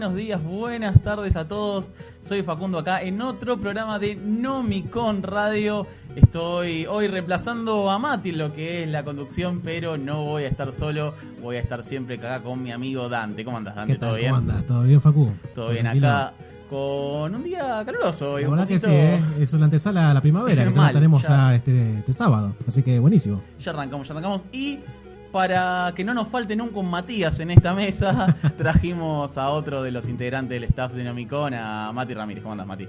buenos días, buenas tardes a todos. Soy Facundo acá en otro programa de Nomicon Radio. Estoy hoy reemplazando a Mati lo que es la conducción, pero no voy a estar solo, voy a estar siempre acá con mi amigo Dante. ¿Cómo andas, Dante? ¿Qué tal? ¿Todo bien? ¿Cómo andas? ¿Todo bien, Facu? Todo bien acá con un día caluroso y La verdad que poquito... sí, ¿eh? es una antesala a la primavera, que ya la tenemos ya. este, este sábado. Así que buenísimo. Ya arrancamos, ya arrancamos. Y para que no nos falte nunca un Matías en esta mesa, trajimos a otro de los integrantes del staff de Nomicon, a Mati Ramírez. ¿Cómo andas, Mati?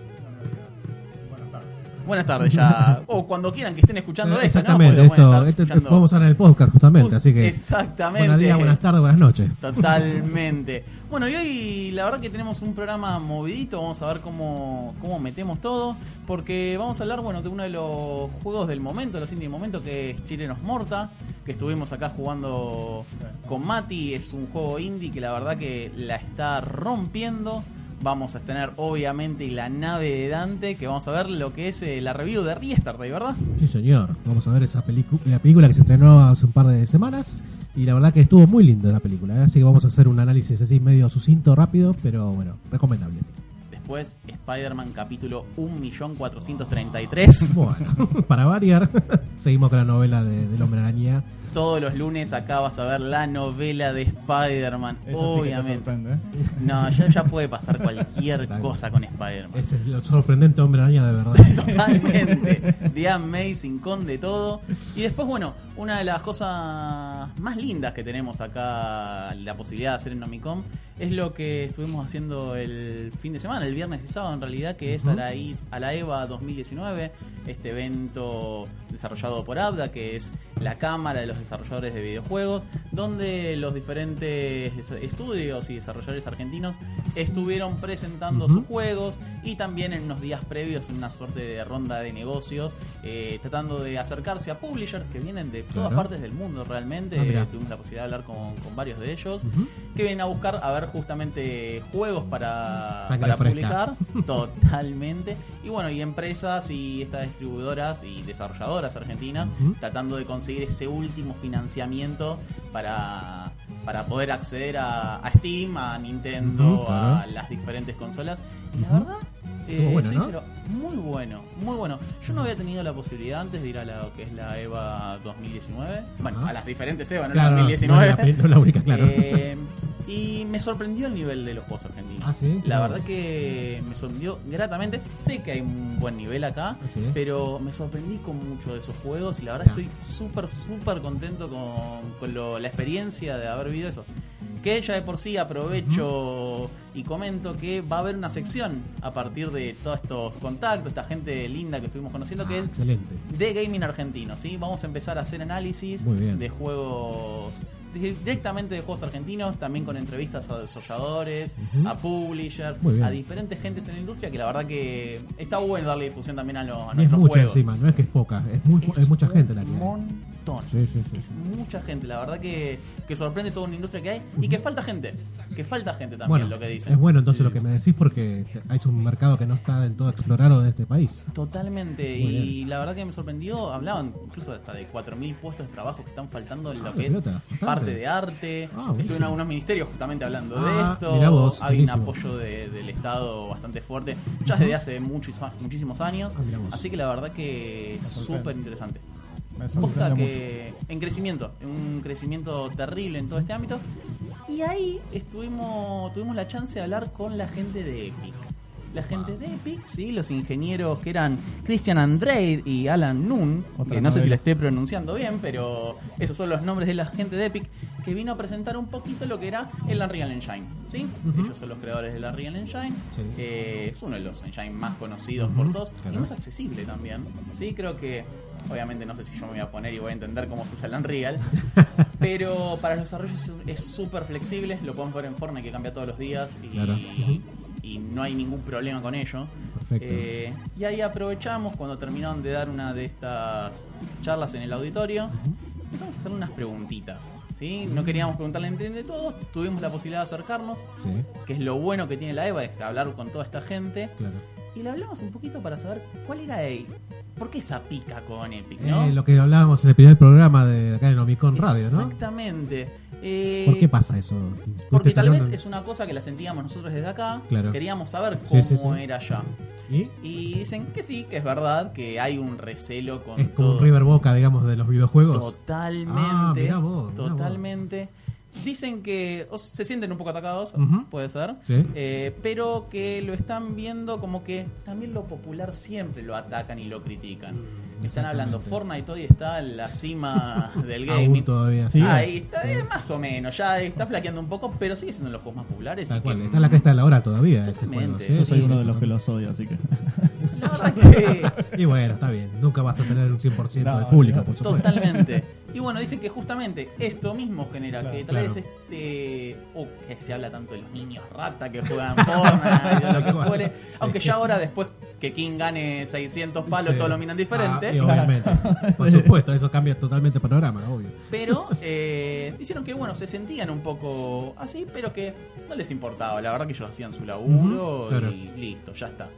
Buenas tardes ya. O cuando quieran que estén escuchando esto, ¿no? Exactamente, pueden esto, estar escuchando. podemos hablar en el podcast justamente, así que Exactamente. buenos días, buenas tardes, buenas noches. Totalmente. Bueno, y hoy la verdad que tenemos un programa movidito, vamos a ver cómo, cómo metemos todo, porque vamos a hablar, bueno, de uno de los juegos del momento, los indie del momento, que es Chilenos Morta, que estuvimos acá jugando con Mati, es un juego indie que la verdad que la está rompiendo. Vamos a tener obviamente la nave de Dante, que vamos a ver lo que es eh, la review de Restart, ¿verdad? Sí, señor. Vamos a ver esa película, la película que se estrenó hace un par de semanas. Y la verdad que estuvo muy linda la película, ¿eh? así que vamos a hacer un análisis así medio sucinto, rápido, pero bueno, recomendable. Después, Spider-Man capítulo 1.433. Bueno, para variar, seguimos con la novela de- del Hombre Araña. Todos los lunes acá vas a ver la novela de Spider-Man, sí obviamente. ¿eh? no, ya, ya puede pasar cualquier cosa con Spider-Man. Ese es el sorprendente Hombre Araña de verdad. Totalmente. The Amazing con de todo. Y después, bueno, una de las cosas más lindas que tenemos acá, la posibilidad de hacer en Nomicom, es lo que estuvimos haciendo el fin de semana, el viernes y sábado en realidad, que es a la, a la EVA 2019, este evento desarrollado por Abda, que es la Cámara de los Desarrolladores de Videojuegos, donde los diferentes estudios y desarrolladores argentinos estuvieron presentando sus juegos y también en unos días previos en una suerte de ronda de negocios, eh, tratando de acercarse a publishers que vienen de todas Claro. partes del mundo realmente. Ah, tuvimos la posibilidad de hablar con, con varios de ellos que vienen a buscar a ver justamente juegos para, Sangre para fresca. publicar totalmente y bueno y empresas y estas distribuidoras y desarrolladoras argentinas tratando de conseguir ese último financiamiento para para poder acceder a, a Steam, a Nintendo, a las diferentes consolas. Y la verdad, eh, bueno, soy ¿no? sincero, muy bueno, muy bueno. Yo no había tenido la posibilidad antes de ir a la que es la EVA 2019. Bueno, Ajá. a las diferentes EVA, no Claro, la no, 2019. no la, no la única, claro. Eh, y me sorprendió el nivel de los juegos argentinos. Ah, ¿sí? La verdad que me sorprendió gratamente. Sé que hay un buen nivel acá, Ah, sí. pero me sorprendí con muchos de esos juegos y la verdad Ah. estoy súper, súper contento con, con lo- la experiencia de haber vivido eso. Que ya de por sí aprovecho y comento que va a haber una sección a partir de todos estos contactos, esta gente linda que estuvimos conociendo, que es excelente. de gaming argentino, ¿sí? Vamos a empezar a hacer análisis de juegos directamente de juegos argentinos, también con entrevistas a desarrolladores, a publishers, a diferentes gentes en la industria que la verdad que está bueno darle difusión también a, los a es juegos. encima, no es que es poca, es, muy, es, mucha gente la que hay. Montón. Sí, sí, sí, Es sí. mucha gente, la verdad que, que sorprende toda una industria que hay y que falta gente, que falta gente también, Bueno, lo que dicen. es bueno entonces lo que me decís porque hay un mercado que no está del todo explorado en este país. Totalmente, y la verdad que me sorprendió, hablaban incluso hasta de 4.000 puestos de trabajo que están faltando en Ah, lo de que es pelota, parte de arte. Ah. Estuve en algunos ministerios justamente hablando Ah, de esto. mirá vos, Hay un apoyo de- del Estado bastante fuerte, ya desde hace muchos, muchísimos años. Ah. Así que la verdad que súper interesante. Me Posta sorprende mucho. que en crecimiento, un crecimiento terrible en todo este ámbito. Y ahí estuvimos, tuvimos la chance de hablar con la gente de Epic. La gente de Epic, sí, los ingenieros que eran Christian Andrade y Alan Noon, Otra que no sé si lo esté pronunciando bien, pero esos son los nombres de la gente de Epic, que vino a presentar un poquito lo que era el Unreal Engine, ¿sí? Ujú. Ellos son los creadores del Unreal Engine, Sí. eh, es uno de los engine más conocidos por todos claro. y más accesible también, ¿sí? Creo que, obviamente no sé si yo me voy a poner y voy a entender cómo se usa el Unreal, pero para los desarrollos es- es súper flexible, lo podemos ver en Fortnite que cambia todos los días y, Claro. Y no hay ningún problema con ello. Perfecto. Eh, y ahí aprovechamos cuando terminaron de dar una de estas charlas en el auditorio, empezamos a hacer unas preguntitas. ¿sí? No queríamos preguntarle entre de todos, tuvimos la posibilidad de acercarnos, Sí, que es lo bueno que tiene la EVA, es hablar con toda esta gente. claro. Y le hablamos un poquito para saber cuál era él. ¿Por qué esa pica con Epic, no? Eh, lo que hablábamos en el primer programa de acá en Omicron Radio, ¿no? Exactamente. Eh, ¿Por qué pasa eso? Porque ¿Tuviste tal vez es una cosa que la sentíamos nosotros desde acá. Claro. Queríamos saber Sí, cómo sí, sí. era allá. ¿Y? Y dicen que sí, que es verdad, que hay un recelo con Es como todo. un River Boca, digamos, de los videojuegos. Totalmente. Ah, mirá vos, mirá vos. Dicen que o se sienten un poco atacados, puede ser. Sí. eh, pero que lo están viendo como que también lo popular siempre lo atacan y lo critican. Mm, Están hablando. Fortnite hoy está en la cima del gaming. todavía. Sí. Ahí está, eh, más o menos, ya está flaqueando un poco, pero sigue siendo de los juegos más populares. Tal cual, que- está en la cresta de la hora todavía ese juego. ¿sí? Yo soy Sí, uno sí, de los que sí. los odia, así que. La verdad que Y bueno, está bien, nunca vas a tener un 100% No, del público, por supuesto. Totalmente. Y bueno, dicen que justamente esto mismo genera Claro, que tal claro. vez este. Oh, que se habla tanto de los niños rata que juegan Fortnite, de lo que fuere. Sí. Aunque ya ahora, después que King gane 600 palos, Sí. todos lo miran diferente. Ah, y obviamente. Por supuesto, eso cambia totalmente el panorama, obvio. Pero eh, hicieron que, bueno, se sentían un poco así, pero que no les importaba. La verdad que ellos hacían su laburo claro. y listo, ya está.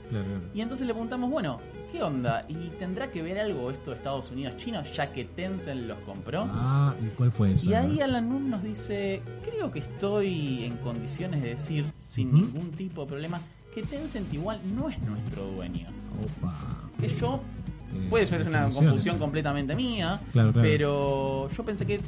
Y entonces le preguntamos, bueno, ¿qué onda? ¿Y tendrá que ver algo esto de Estados Unidos-China ya que Tencent los compró? Ah, ¿y cuál fue eso? Y ahí Alan Moon nos dice, creo que estoy en condiciones de decir, sin ningún tipo de problema, que Tencent igual no es nuestro dueño. Opa. Que yo, Eh, puede ser una confusión completamente mía, Claro, claro. pero yo pensé que,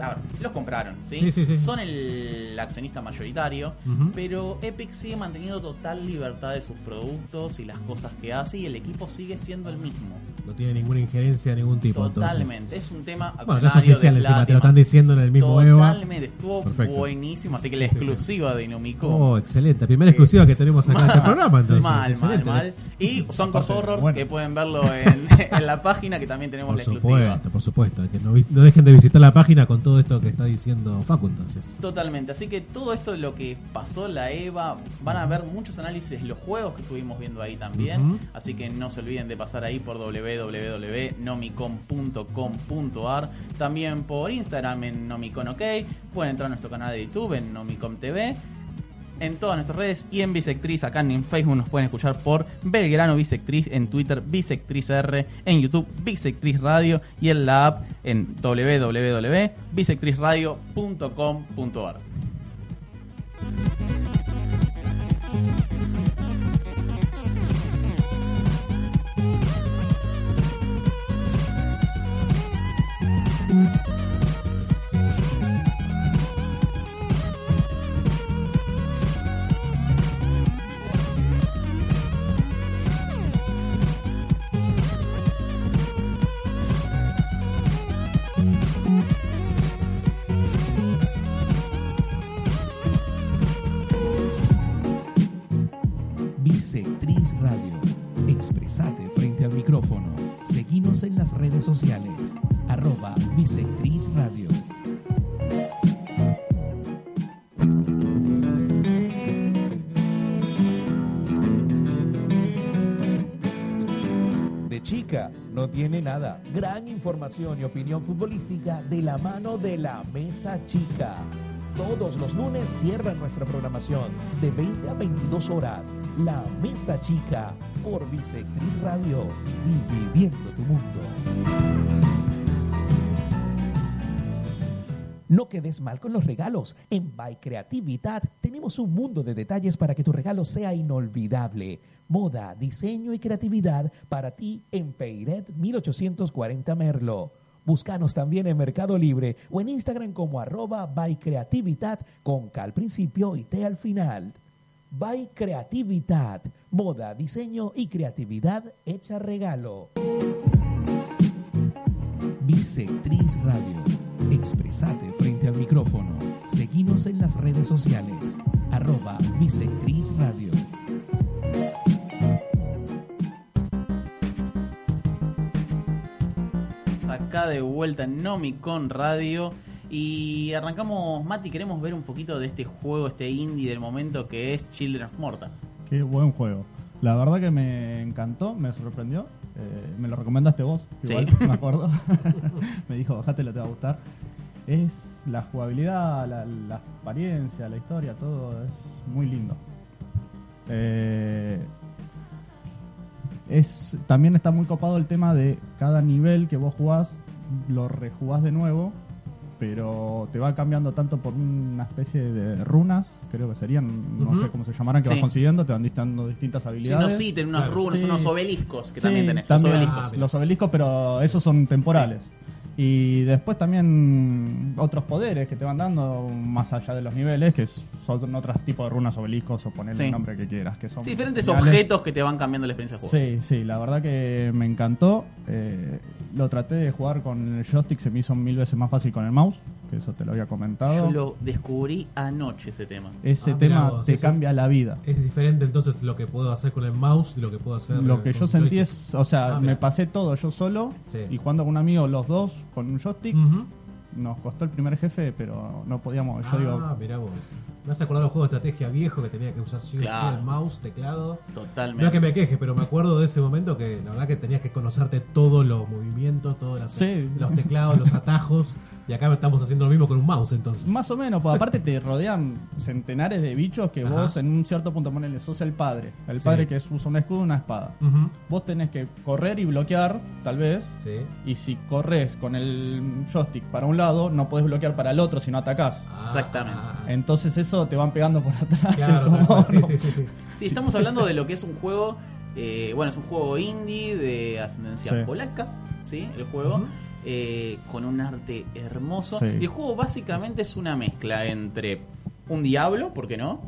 a ver, los compraron, ¿sí? Sí, sí, sí. Son el accionista mayoritario, pero Epic sigue manteniendo total libertad de sus productos y las cosas que hace y el equipo sigue siendo el mismo. No tiene ninguna injerencia de ningún tipo. entonces. Totalmente, es un tema Bueno, ya es oficial de encima, te lo están diciendo en el mismo EVA. Totalmente, estuvo Perfecto. buenísimo, así que la exclusiva de Inomicon. Oh, excelente. Primera exclusiva que tenemos acá en este programa. Entonces. mal, mal, Excelente. mal. Y Soncos Aparte, Horror, bueno. que pueden verlo en, en la página, que también tenemos Por la exclusiva. supuesto, por supuesto. Que no, no dejen de visitar la página con todo esto que está diciendo Facu, entonces. Totalmente, así que todo esto de lo que pasó la EVA, van a ver muchos análisis de los juegos que estuvimos viendo ahí también, así que no se olviden de pasar ahí por www.nomicom.com.ar, también por Instagram en Nomicon OK, pueden entrar a nuestro canal de YouTube en Nomicom TV, en todas nuestras redes y en Bisectriz, acá en Facebook nos pueden escuchar por Belgrano Bisectriz, en Twitter Bisectriz R, en YouTube Bisectriz Radio y en la app en www.bisectrizradio.com.ar. sociales. Arroba Bisectriz Radio. De chica, no tiene nada. Gran información y opinión futbolística de la mano de la Mesa Chica. Todos los lunes cierran nuestra programación de 20 a 22 horas. La Mesa Chica por Bisectriz Radio, dividiendo tu mundo. No quedes mal con los regalos. En By Creatividad tenemos un mundo de detalles para que tu regalo sea inolvidable. Moda, diseño y creatividad para ti en Peiret 1840 Merlo. Búscanos también en Mercado Libre o en Instagram como arroba by creatividad con K al principio y T al final. By Creatividad, moda, diseño y creatividad hecha regalo. Bisectriz Radio. Expresate frente al micrófono. Seguimos en las redes sociales. Arroba Bisectriz Radio. De vuelta en Nomicon Radio. Y arrancamos, Mati, queremos ver un poquito de este juego, este indie del momento que es Children of Morta. Qué buen juego. La verdad que me encantó, me sorprendió. Eh, me lo recomendaste vos, Sí. igual, me acuerdo. me dijo, bajate, te va a gustar. Es la jugabilidad, la, la apariencia, la historia, todo es muy lindo. Eh, es, también está muy copado el tema de cada nivel que vos jugás, lo rejugás de nuevo pero te va cambiando tanto por una especie de runas, creo que serían, no sé cómo se llamarán, que Sí. vas consiguiendo, te van dando distintas Sí, habilidades. unos ítems, unos Claro, runos, sí. unos obeliscos que Sí, también tenés. Los obeliscos. Ah, los obeliscos, pero esos son temporales. Y después también otros poderes que te van dando más allá de los niveles, que son otros tipos de runas obeliscos o ponerle Sí. el nombre que quieras. Que son Sí, diferentes geniales. objetos que te van cambiando la experiencia de juego. Sí, sí, la verdad que me encantó. Eh, lo traté de jugar con el joystick, se me hizo mil veces más fácil con el mouse, que eso te lo había comentado. Yo lo descubrí anoche ese tema. Ese Ah, tema vos, te cambia la vida. Es diferente entonces lo que puedo hacer con el mouse y lo que puedo hacer Lo que con yo sentí joystick. es, o sea, Ah, me pasé todo yo solo Sí. y jugando con un amigo los dos con un joystick. Nos costó el primer jefe, pero no podíamos. Yo ah, digo, mirá vos. Me has acordado de los juegos de estrategia viejo que tenía que usar sí Claro. el mouse, teclado. No Totalmente. es que me queje, pero me acuerdo de ese momento que la verdad que tenías que conocerte todos los movimientos, todos las- Sí. los teclados, los atajos. Y acá estamos haciendo lo mismo con un mouse entonces. más o menos, pues aparte te rodean centenares de bichos que Ajá. vos en un cierto punto ponele, sos el padre. El Sí. padre que usa un escudo y una espada. Vos tenés que correr y bloquear, tal vez. Sí. Y si corres con el joystick para un lado, no podés bloquear para el otro si no atacás. Ah, Exactamente. Entonces eso te van pegando por atrás. claro, como- sí, sí, sí, sí. Sí, estamos hablando de lo que es un juego. eh, bueno, es un juego indie de ascendencia Sí. polaca, ¿sí? El juego. Eh, con un arte hermoso. Sí. Y el juego básicamente es una mezcla entre un diablo, ¿por qué no?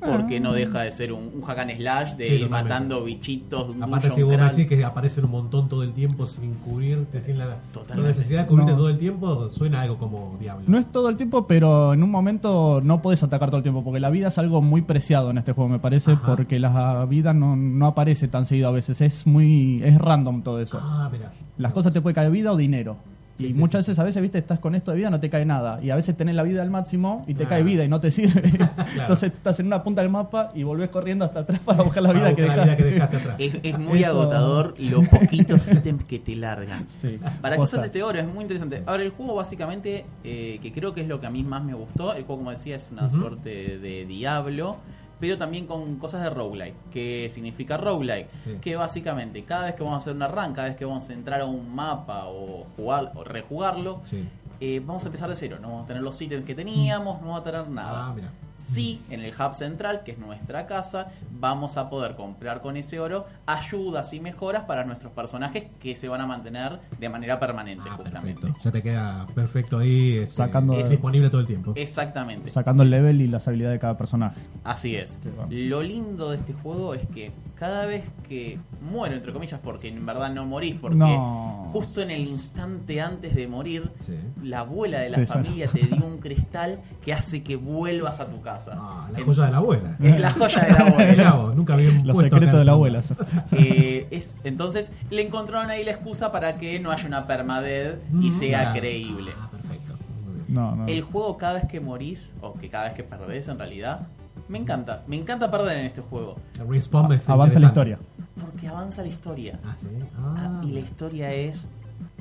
Porque Ah. no deja de ser un, un hack and slash de Sí, ir totalmente. matando bichitos. un Aparte, si vos crawl. decís que aparecen un montón todo el tiempo sin cubrirte, sin la, necesidad de cubrirte No. todo el tiempo, suena algo como Diablo. No es todo el tiempo, pero en un momento no podés atacar todo el tiempo, porque la vida es algo muy preciado en este juego, me parece, Ajá. porque la vida no, no aparece tan seguido a veces, es muy es random todo eso. Ah, mira. Las cosas te puede caer vida o dinero. Y sí, muchas sí. veces, a veces, viste, estás con esto de vida, no te cae nada. Y a veces tenés la vida al máximo y te Ah. cae vida y no te sirve. Entonces estás en una punta del mapa y volvés corriendo hasta atrás para buscar la vida que buscar la vida dejaste. que dejaste atrás. Es, es muy Eso- agotador los poquitos ítems que te largan. Sí, ¿Para qué posta. usas este oro? Es muy interesante. Ahora, el juego básicamente, eh, que creo que es lo que a mí más me gustó, el juego, como decía, es una suerte de Diablo, pero también con cosas de roguelike. ¿Qué significa roguelike? Sí. Que básicamente, cada vez que vamos a hacer una run, cada vez que vamos a entrar a un mapa o jugar o rejugarlo, Sí. eh, vamos a empezar de cero. No vamos a tener los ítems que teníamos, no vamos a tener nada. Ah, mira. Sí, en el hub central, que es nuestra casa, vamos a poder comprar con ese oro ayudas y mejoras para nuestros personajes que se van a mantener de manera permanente, Ah, justamente. perfecto. Ya te queda perfecto ahí. este, Sacando- es disponible todo el tiempo. Exactamente. Sacando el level y las habilidades de cada personaje. Así es. Lo lindo de este juego es que cada vez que muero, entre comillas, porque en verdad no morís, porque No. justo en el instante antes de morir, Sí. la abuela de la Te familia te dio un cristal que hace que vuelvas a tu casa. Ah, la En- joya de la abuela. Es la joya de la abuela. Nunca habían Los puesto secretos de la el- abuela. Eh, es, entonces le encontraron ahí la excusa para que no haya una permadeath y Mm, sea claro. creíble. Ah, perfecto. Muy bien. No, no. El juego cada vez que morís, o que cada vez que perdés en realidad, me encanta. Me encanta perder en este juego. El respawn es Avanza la historia. Porque avanza la historia. Ah, sí. Ah, Ah, y la historia es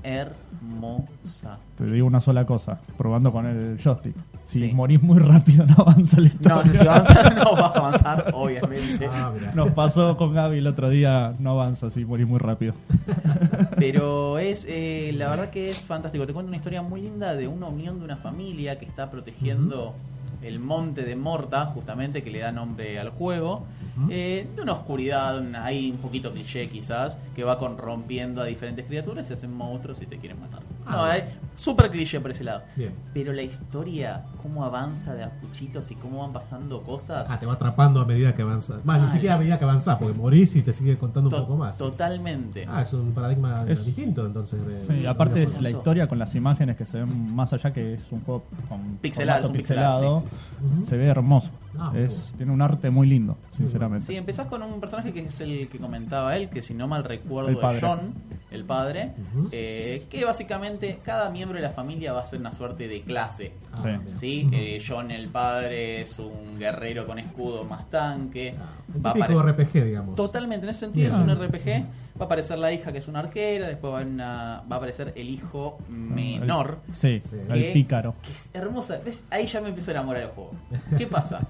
hermosa. Te digo una sola cosa, probando con el joystick. Si Sí. morís muy rápido no avanza historia. No, si avanza, no va a avanzar, obviamente. Ah. Nos pasó con Gaby el otro día, no avanza si morís muy rápido. Pero es, eh, la verdad que es fantástico. Te cuento una historia muy linda de una unión de una familia que está protegiendo el monte de Morta, justamente, que le da nombre al juego. Eh, de una oscuridad, hay un poquito cliché quizás, que va corrompiendo a diferentes criaturas, se hacen monstruos y te quieren matar. Ah, no, bien. hay súper cliché por ese lado. Bien. Pero la historia, cómo avanza de a puchitos y cómo van pasando cosas. Ah, te va atrapando a medida que avanzas. Más, ni siquiera a medida que avanzás, porque morís y te sigue contando un poco más. Totalmente. Ah, es un paradigma Es- distinto entonces. de- Sí, de- aparte de- es la historia con las imágenes que se ven más allá que es un juego con Pixelado, un pixelado, se ve hermoso. Ah, es, muy bueno. tiene un arte muy lindo, sinceramente. Sí, empezás con un personaje que es el que comentaba él, que si no mal recuerdo El es. John, el padre, eh, que básicamente cada miembro de la familia va a ser una suerte de clase. Ah, Sí. Eh, John el padre es un guerrero con escudo más tanque. Ah, Un Va a típico RPG, digamos. Totalmente, en ese sentido Bien. es un RPG. Va a aparecer la hija que es una arquera, después va, una- va a aparecer el hijo menor. El- sí, Sí. el que- pícaro. que es hermosa. ¿Ves? Ahí ya me empiezo a enamorar del juego. ¿Qué pasa?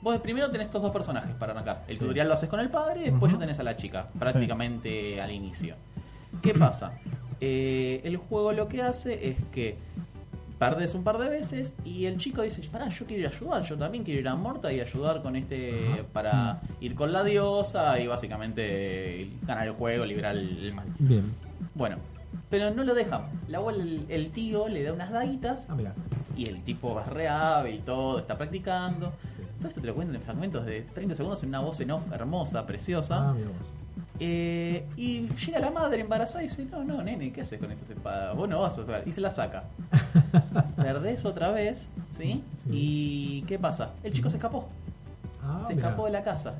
Vos primero tenés estos dos personajes para arrancar. El tutorial lo haces con el padre y después ya tenés a la chica, prácticamente al inicio. ¿Qué pasa? Eh, el juego lo que hace es que Perdés un par de veces y el chico dice, pará, yo quiero ir a ayudar, yo también quiero ir a Morta y ayudar con este, para ir con la diosa y básicamente ganar el juego, liberar el, mal. Bien. Bueno, pero no lo dejan. La abuela, el, el tío le da unas daguitas Ah, y el tipo es re hábil y todo, está practicando. Todo esto te lo cuentan en fragmentos de 30 segundos en una voz en off hermosa, preciosa. Ah, mira vos. Eh, y llega la madre embarazada y dice, no, no, nene, ¿qué haces con esas espadas? Vos no vas a usar. Y se la saca. Perdés otra vez, ¿sí? Sí. ¿Y qué pasa? El chico se escapó. Ah, se escapó de la casa.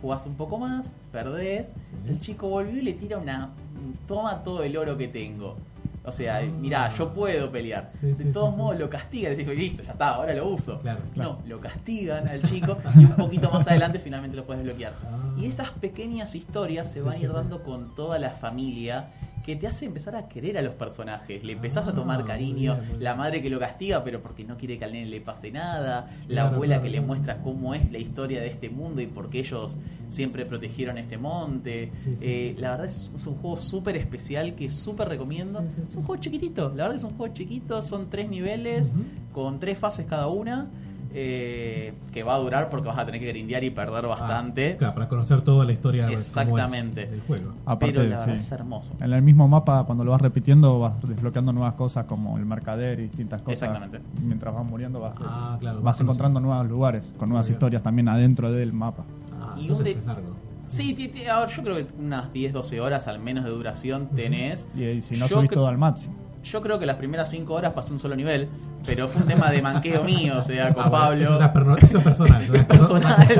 Jugás un poco más, perdés. Sí. El chico volvió y le tira una... Toma todo el oro que tengo. O sea, mirá, yo puedo pelear. Sí, de sí, todos sí, modos lo castigan. Decís, listo, ya está, ahora lo uso. Claro, claro. No, lo castigan al chico y un poquito más adelante finalmente lo puedes desbloquear. Ah. Y esas pequeñas historias se van a ir dando con toda la familia que te hace empezar a querer a los personajes. Le empezás Ah, a tomar muy cariño. bien, muy la madre que lo castiga, pero porque no quiere que al nene le pase nada. La Claro, abuela claro, que le muestra cómo es la historia de este mundo y por qué ellos siempre protegieron este monte. Sí, sí, Eh, sí. La verdad es, es un juego súper especial que súper recomiendo. Es un juego chiquitito. La verdad es un juego chiquito. Son tres niveles con tres fases cada una. Eh, que va a durar porque vas a tener que grindear y perder bastante. Ah, claro, para conocer toda la historia es Exactamente. del juego. Aparte, pero la verdad sí. es hermoso. En el mismo mapa, cuando lo vas repitiendo, vas desbloqueando nuevas cosas como el mercader y distintas cosas. Exactamente. Mientras vas muriendo, vas, Ah, claro. vas encontrando nuevos lugares con nuevas historias también adentro del mapa. Ah, Y entonces un de- es largo. Sí, ti- ti- a ver, yo creo que unas 10-12 horas al menos de duración tenés. Y, si no Yo subís todo al máximo. Yo creo que las primeras 5 horas pasé un solo nivel, pero fue un tema de manqueo mío, o sea, con Ah, bueno, Pablo. Eso, es perno- eso es personal. eso es personal.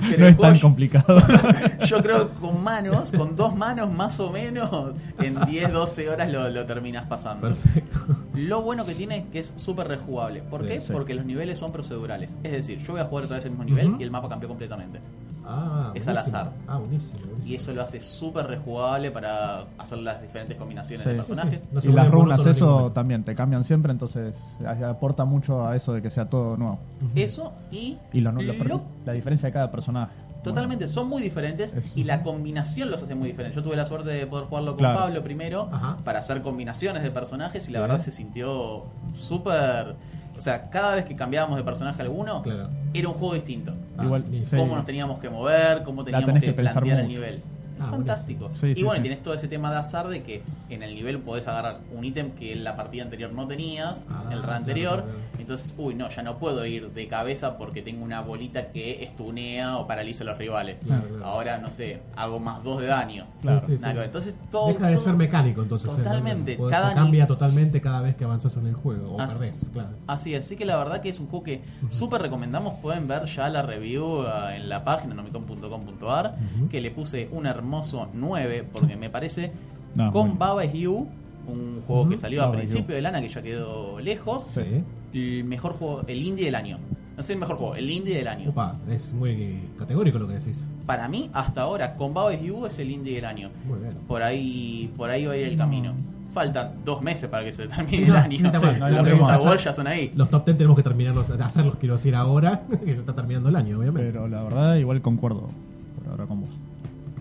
Pero no es tan juego- complicado. Yo creo que con manos, con dos manos más o menos, en 10-12 horas lo, lo terminas pasando. Perfecto. Lo bueno que tiene es que es súper rejugable. ¿Por Sí, qué? sí. Porque los niveles son procedurales. Es decir, yo voy a jugar otra vez el mismo nivel y el mapa cambió completamente. Ah, Es al azar. Ah, buenísimo. buenísimo. Y eso lo hace súper rejugable para hacer las diferentes combinaciones Sí. de Sí, personajes. No se y las runas, eso también te cambian siempre, entonces eh, aporta mucho a eso de que sea todo nuevo. Eso y, Y lo- lo- lo- la diferencia de cada personaje. totalmente son muy diferentes Es- y la combinación los hace muy diferentes. Yo tuve la suerte de poder jugarlo con Claro. Pablo primero Ajá. para hacer combinaciones de personajes y la Sí. verdad se sintió súper... O sea, cada vez que cambiábamos de personaje alguno, Claro. era un juego distinto. Ah, Igual, sí. Cómo nos teníamos que mover, cómo teníamos que, que plantear el nivel. Ah, Fantástico. Sí, y sí, bueno, sí. tienes todo ese tema de azar de que en el nivel podés agarrar un ítem que en la partida anterior no tenías, Ah, el run anterior. claro, claro. Entonces, uy, no, ya no puedo ir de cabeza porque tengo una bolita que estunea o paraliza a los rivales. Claro. Ahora, no sé, hago más dos de daño. Entonces, todo. Deja de ser mecánico, entonces. el- Totalmente. Cada cambia totalmente cada vez que avanzas en el juego. O Así- perdés, claro. Así así que la verdad que es un juego que súper recomendamos. Pueden ver ya la review ah, en la página nomicon.com.ar Ujú. que le puse un hermoso 9 porque me parece No, con Baba is You, un juego que salió a Baba is principio del año que ya quedó lejos. Sí. El mejor juego, el indie del año. No sé el mejor juego, el indie del año. Opa, es muy categórico lo que decís. Para mí, hasta ahora, con Baba is You es el indie del año. Muy bien. Por ahí, por ahí va a ir el camino. Faltan dos meses para que se termine Sí, el no, año. no, Los hacer- ya son ahí. Los top 10 tenemos que terminarlos, hacerlos, quiero decir, ahora, que se está terminando el año, obviamente. Pero la verdad, igual concuerdo por ahora con vos.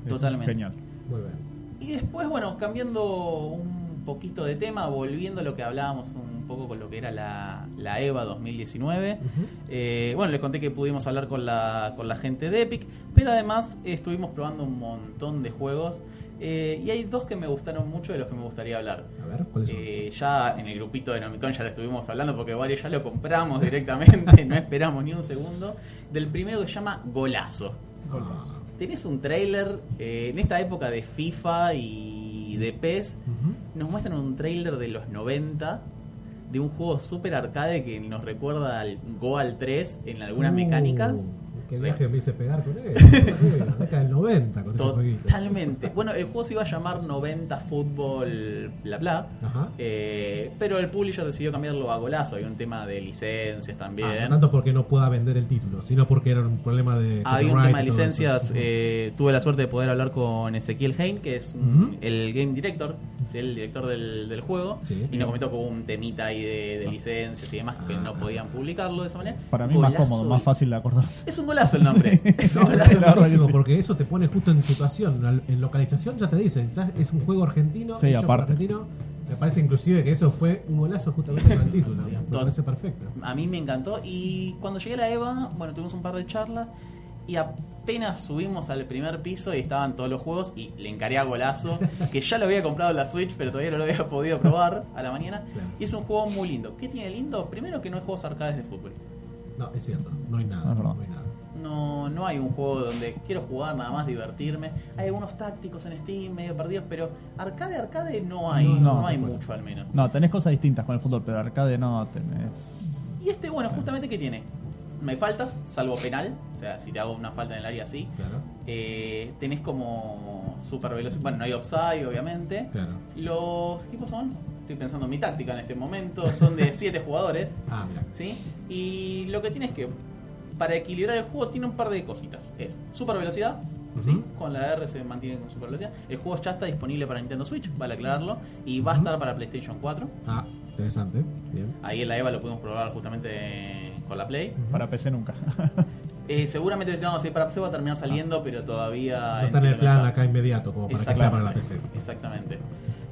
Es Totalmente. genial. Muy bien. Y después, bueno, cambiando un poquito de tema, volviendo a lo que hablábamos un poco con lo que era la, la EVA 2019. Ujú. Eh, bueno, les conté que pudimos hablar con la, con la gente de Epic, pero además estuvimos probando un montón de juegos. eh, y hay dos que me gustaron mucho de los que me gustaría hablar. A ver, ¿cuáles son? Eh, ya en el grupito de Nomicon ya lo estuvimos hablando porque varios ya lo compramos directamente, no esperamos ni un segundo. Del primero que se llama Golazo. Ah, Tenés un trailer eh, en esta época de FIFA y de PES. Nos muestran un trailer de los 90 de un juego super arcade que nos recuerda al Goal 3 en algunas Uh, mecánicas. Qué viaje me hice pegar con él. La década del 90 con ese. Totalmente. Bueno, el juego se iba a llamar 90 Fútbol bla bla. Ajá. eh, pero el publisher decidió cambiarlo a golazo. Hay un tema de licencias también. Ah, no tanto porque no pueda vender el título, sino porque era un problema de. Había un tema de licencias. eh, tuve la suerte de poder hablar con Ezequiel Hein, que es un- el game director, el director del, del juego. Sí. y nos comentó que hubo un temita ahí de, de licencias y demás que Ah. no podían publicarlo de esa manera. Para mí, más Golazo cómodo, más fácil de acordarse. Es un golazo el nombre. es un golazo. buenísimo, porque eso te pone justo en situación. En localización ya te dicen, ya es un juego argentino, Sí, hecho por aparte. argentino, Me parece inclusive que eso fue un golazo justamente con el título. Me Tot- parece perfecto. A mí me encantó y cuando llegué a la EVA, bueno, tuvimos un par de charlas y apenas subimos al primer piso y estaban todos los juegos y le encaré a golazo, que ya lo había comprado en la Switch, pero todavía no lo había podido probar a la mañana. Claro. Y es un juego muy lindo. ¿Qué tiene lindo? Primero que no hay juegos arcades de fútbol. No, es cierto, no hay nada. Verdad. No hay nada. No, no hay un juego donde quiero jugar nada más divertirme. Hay algunos tácticos en Steam medio perdidos, pero arcade arcade no hay, No, no, no, hay mucho al menos. No, tenés cosas distintas con el fútbol, pero arcade no tenés. Y este, bueno, justamente ¿qué tiene? No hay faltas, salvo penal, o sea, si te hago una falta en el área así. Claro, Eh, tenés como super velocidad, bueno, no hay offside obviamente. claro. Los equipos son, estoy pensando en mi táctica en este momento, son de 7 jugadores, Ah, mira. ¿sí? Y lo que tiene es que para equilibrar el juego tiene un par de cositas. Es super velocidad, ¿sí? Con la R se mantiene con super velocidad. El juego ya está disponible para Nintendo Switch, vale aclararlo, y va a estar para PlayStation 4. Ah, interesante. Bien. Ahí en la EVA lo pudimos probar justamente con la Play. Para PC nunca. Eh, seguramente no, si para PC va a terminar saliendo, pero todavía. No está en el plan acá inmediato, como para que sea para la PC. Exactamente.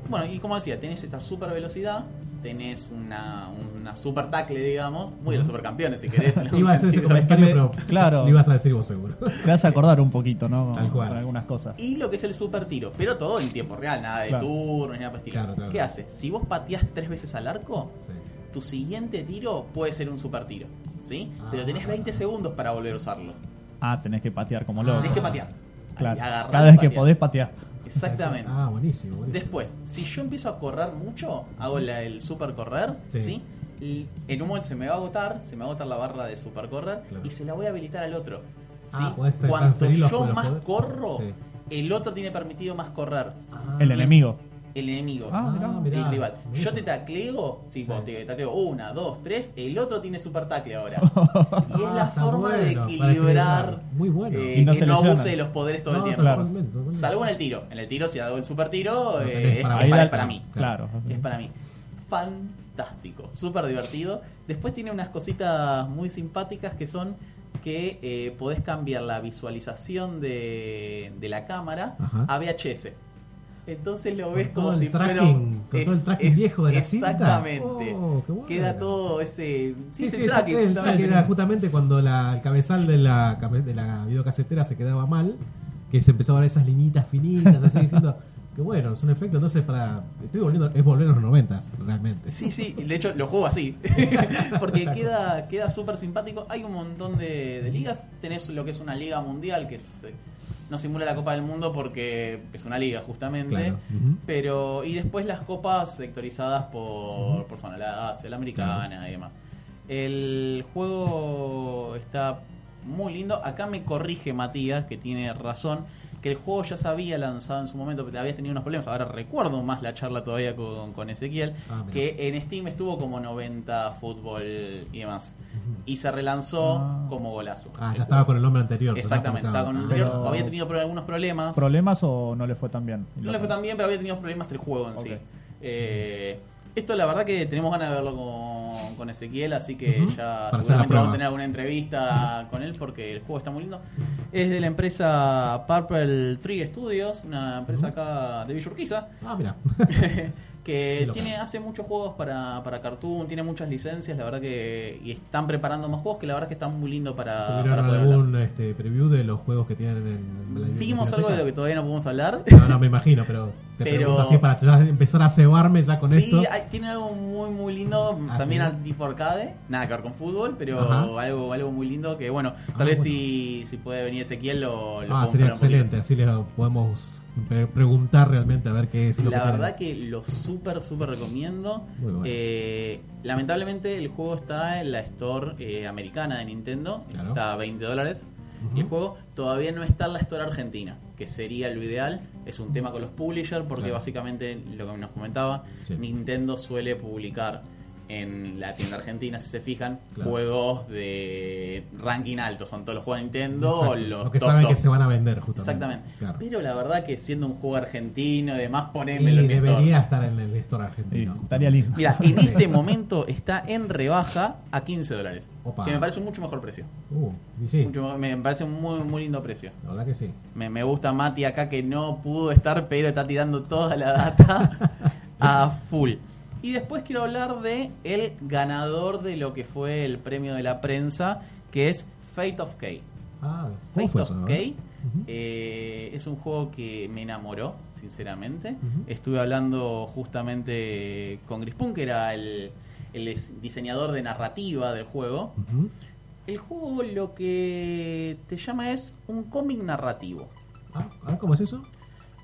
Bueno, y como decía, tenés esta super velocidad, tenés una, una super tackle, digamos, muy de los supercampeones, si querés. Iba a hacer ese comentario, me- pero claro. lo ibas a decir vos seguro. Te vas a acordar un poquito, ¿no? Tal cual. Con algunas cosas. Y lo que es el super tiro, pero todo en tiempo real, nada de Claro. turno ni nada por. Claro, claro. ¿Qué hace? Si vos pateás tres veces al arco, Sí. tu siguiente tiro puede ser un super tiro, ¿sí? Ah. Pero tenés 20 segundos para volver a usarlo. Ah, tenés que patear como loco. Tenés que patear. Claro. Y agarrar Cada vez que podés patear. Exactamente. Ah, buenísimo. buenísimo. Después, si yo empiezo a correr mucho, hago la- el super correr, Sí. ¿sí? Y en un momento se me va a agotar, se me va a agotar la barra de super correr Claro. y se la voy a habilitar al otro. ¿sí? Ah, tra- Cuanto yo más corro, Sí. el otro tiene permitido más correr. Ah, El enemigo. El enemigo. Ah, mirá. el mirá. rival. Yo te tacleo, sí, Sí. vos te tacleo una, dos, tres, el otro tiene super tacle ahora. y es Ah, la está forma de bueno, equilibrar, equilibrar. Muy bueno. eh, Y no que no abuse de los poderes todo No, el tiempo. claro. Salvo en el tiro. En el tiro, si hago el super tiro, eh, es, para es para mí. Claro. Es para mí. Fantástico, súper divertido. Después tiene unas cositas muy simpáticas que son que eh, podés cambiar la visualización de, de la cámara Ajá. a VHS. Entonces lo ves como si tracking, con todo el tracking viejo de la cinta. Exactamente. Oh, qué bueno. Queda todo ese. Sí, Sí, ese sí, tracking. el justamente. tracking era justamente cuando la, el cabezal de la, de la videocasetera se quedaba mal, que se empezaban a ver esas liñitas finitas, así diciendo que bueno, es un efecto, entonces para. Estoy volviendo, es volver a los noventas, realmente. Sí, sí, de hecho lo juego así. Porque queda queda súper simpático. Hay un montón de, de ligas. Tenés lo que es una liga mundial, que es, eh, no simula la Copa del Mundo porque es una liga justamente. Claro. Pero, y después las copas sectorizadas por, por zona, la Asia, la americana y demás. El juego está muy lindo. Acá me corrige Matías, que tiene razón, que el juego ya se había lanzado en su momento, pero había tenido unos problemas. Ahora recuerdo más la charla todavía con, con Ezequiel, Ah, que en Steam estuvo como 90 fútbol y demás. Y se relanzó Ah. como golazo. Ah, ya estaba con el nombre anterior. Exactamente, estaba con el anterior. Pero- Había tenido pro- algunos problemas. ¿Problemas o no le fue tan bien? No le fue tan bien, pero había tenido problemas el juego en sí. Ok. Eh, esto la verdad que tenemos ganas de verlo con, con Ezequiel, así que ya Para seguramente vamos a tener alguna entrevista con él porque el juego está muy lindo. Es de la empresa Purple Tree Studios, una empresa acá de Villurquiza, Ah, mira. que tiene hace muchos juegos para, para Cartoon, tiene muchas licencias, la verdad que y están preparando más juegos que la verdad que están muy lindos para, para ¿Tuvieron poder hablar. algún este, preview de los juegos que tienen en la algo de lo que todavía no podemos hablar. No, no me imagino, pero te Pero- así para ya empezar a cebarme ya con sí, esto. hay- tiene algo muy muy lindo, Ah, también ¿sí? tipo arcade, nada que ver con fútbol, pero Ajá. algo algo muy lindo que bueno, tal Ah, vez bueno. si, si puede venir Ezequiel lo, lo Ah, sería hablar excelente, así le podemos pre- preguntar realmente a ver qué es lo La que verdad que lo súper, súper recomiendo. Bueno. Eh, lamentablemente el juego está en la store eh, americana de Nintendo. Claro. Está a 20 dólares. Y el juego todavía no está en la store argentina, que sería lo ideal. Es un tema con los publishers porque Claro. básicamente lo que nos comentaba, Sí. Nintendo suele publicar en la tienda argentina, si se fijan, Claro. juegos de ranking alto. Son todos los juegos de Nintendo o los lo que top, saben top. que se van a vender justamente. Exactamente. Claro. Pero la verdad que siendo un juego argentino y demás, en mi store. debería estar en el store Sí, argentino. estaría lindo. Mira, en este momento está en rebaja a 15 dólares. Opa. Que me parece un mucho mejor precio. Uh, y sí, Mucho- me parece un muy, muy lindo precio. la verdad que sí. Me, me gusta Mati acá que no pudo estar, pero está tirando toda la data. A full. Y después quiero hablar de el ganador de lo que fue el premio de la prensa, que es Fate of K. Ah, ¿cómo Fate fue of eso? K eh? Eh, es un juego que me enamoró, sinceramente. Estuve hablando justamente con Grispun, que era el, el dis- diseñador de narrativa del juego. El juego lo que te llama es un cómic narrativo. Ah, ah, ¿cómo es eso?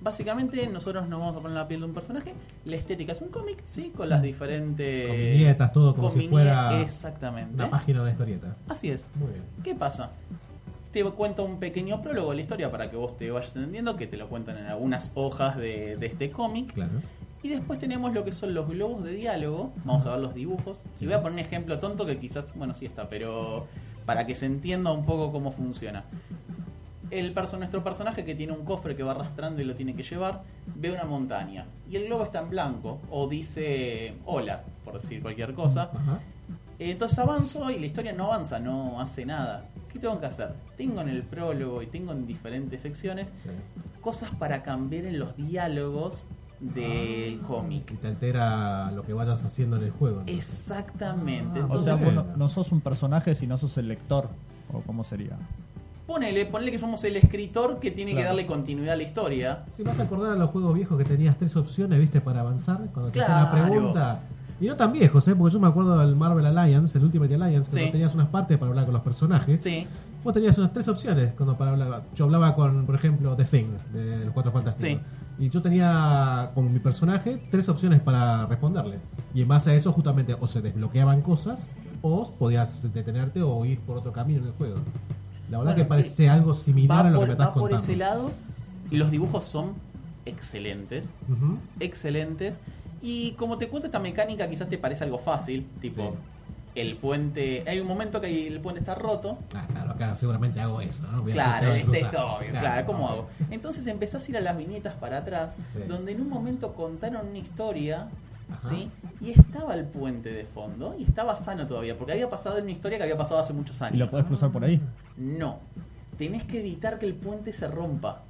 Básicamente nosotros nos vamos a poner la piel de un personaje. La estética es un cómic, sí, con las diferentes... Con viñetas, todo como si fuera Exactamente. Una página de una historieta. Así es. Muy bien. ¿Qué pasa? Te cuento un pequeño prólogo de la historia para que vos te vayas entendiendo, que te lo cuentan en algunas hojas de, de este cómic. Claro. Y después tenemos lo que son los globos de diálogo. Vamos a ver los dibujos. Sí. Y voy a poner un ejemplo tonto que quizás, bueno, sí está, pero para que se entienda un poco cómo funciona. El perso nuestro personaje que tiene un cofre que va arrastrando y lo tiene que llevar, ve una montaña. Y el globo está en blanco, o dice hola, por decir cualquier cosa. Ajá. Entonces avanzo y la historia no avanza, no hace nada. ¿Qué tengo que hacer? Tengo en el prólogo y tengo en diferentes secciones Sí. cosas para cambiar en los diálogos del Ah, cómic. Y te altera lo que vayas haciendo en el juego. Exactamente. Ah, O sea, vos no, no sos un personaje, sino sos el lector. ¿O cómo sería? Ponele, ponele que somos el escritor que tiene que darle continuidad a la historia. Si vas a acordar a los juegos viejos que tenías tres opciones, ¿viste? Para avanzar, cuando te hacían la pregunta. Y no tan viejos, ¿eh? Porque yo me acuerdo del Marvel Alliance, el Ultimate Alliance, cuando Sí. tenías unas partes para hablar con los personajes. Sí, Vos tenías unas tres opciones cuando para hablar. Yo hablaba con, por ejemplo, The Thing, de los Cuatro Fantásticos. Y yo tenía, como mi personaje, tres opciones para responderle. Y en base a eso, justamente, o se desbloqueaban cosas, o podías detenerte o ir por otro camino en el juego. La verdad Bueno, que parece algo similar a lo por, que me estás va por contando. ese lado. Y los dibujos son excelentes. Ujú. excelentes. Y como te cuento esta mecánica, quizás te parece algo fácil, tipo Sí. el puente. Hay un momento que el puente está roto. Ah, claro, acá seguramente hago eso, ¿no? Voy Claro, este es obvio, claro, ¿cómo no. hago? Entonces empezás a ir a las viñetas para atrás, Sí. donde en un momento contaron una historia, Ajá. ¿sí? Y estaba el puente de fondo, y estaba sano todavía, porque había pasado en una historia que había pasado hace muchos años. ¿Y lo podés cruzar por ahí? No, tenés que evitar que el puente se rompa.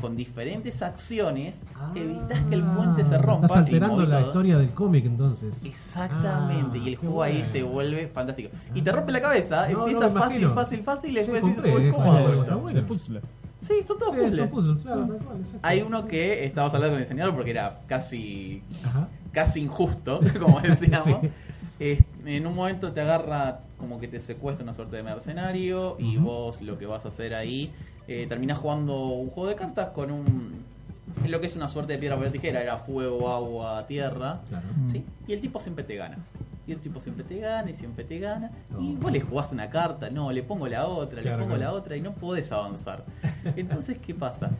Con diferentes acciones, evitas que el puente se rompa. Ah, Estás alterando la historia del cómic entonces. Exactamente, Ah, y el juego ahí se vuelve fantástico. Y te rompe la cabeza, No, empieza no, fácil, imagino. fácil, fácil, y Sí, después "Uy, eh, ¿cómo cuando- hago está esto?". bueno. De puzzle. Sí, son todos Sí, puzzles. son puzzles, claro, cual. Hay uno que estabas hablando con el diseñador porque era casi Ajá. casi injusto, como decíamos. Sí. Es- en un momento te agarra como que te secuestra una suerte de mercenario y vos lo que vas a hacer ahí, eh, terminás jugando un juego de cartas con un... lo que es una suerte de piedra, papel, tijera, era fuego, agua, tierra. Claro. ¿sí? Y el tipo siempre te gana. Y el tipo siempre te gana y siempre te gana. Y No. vos le jugás una carta, no, le pongo la otra, Claro, le pongo claro. la otra y no podés avanzar. Entonces, ¿qué pasa?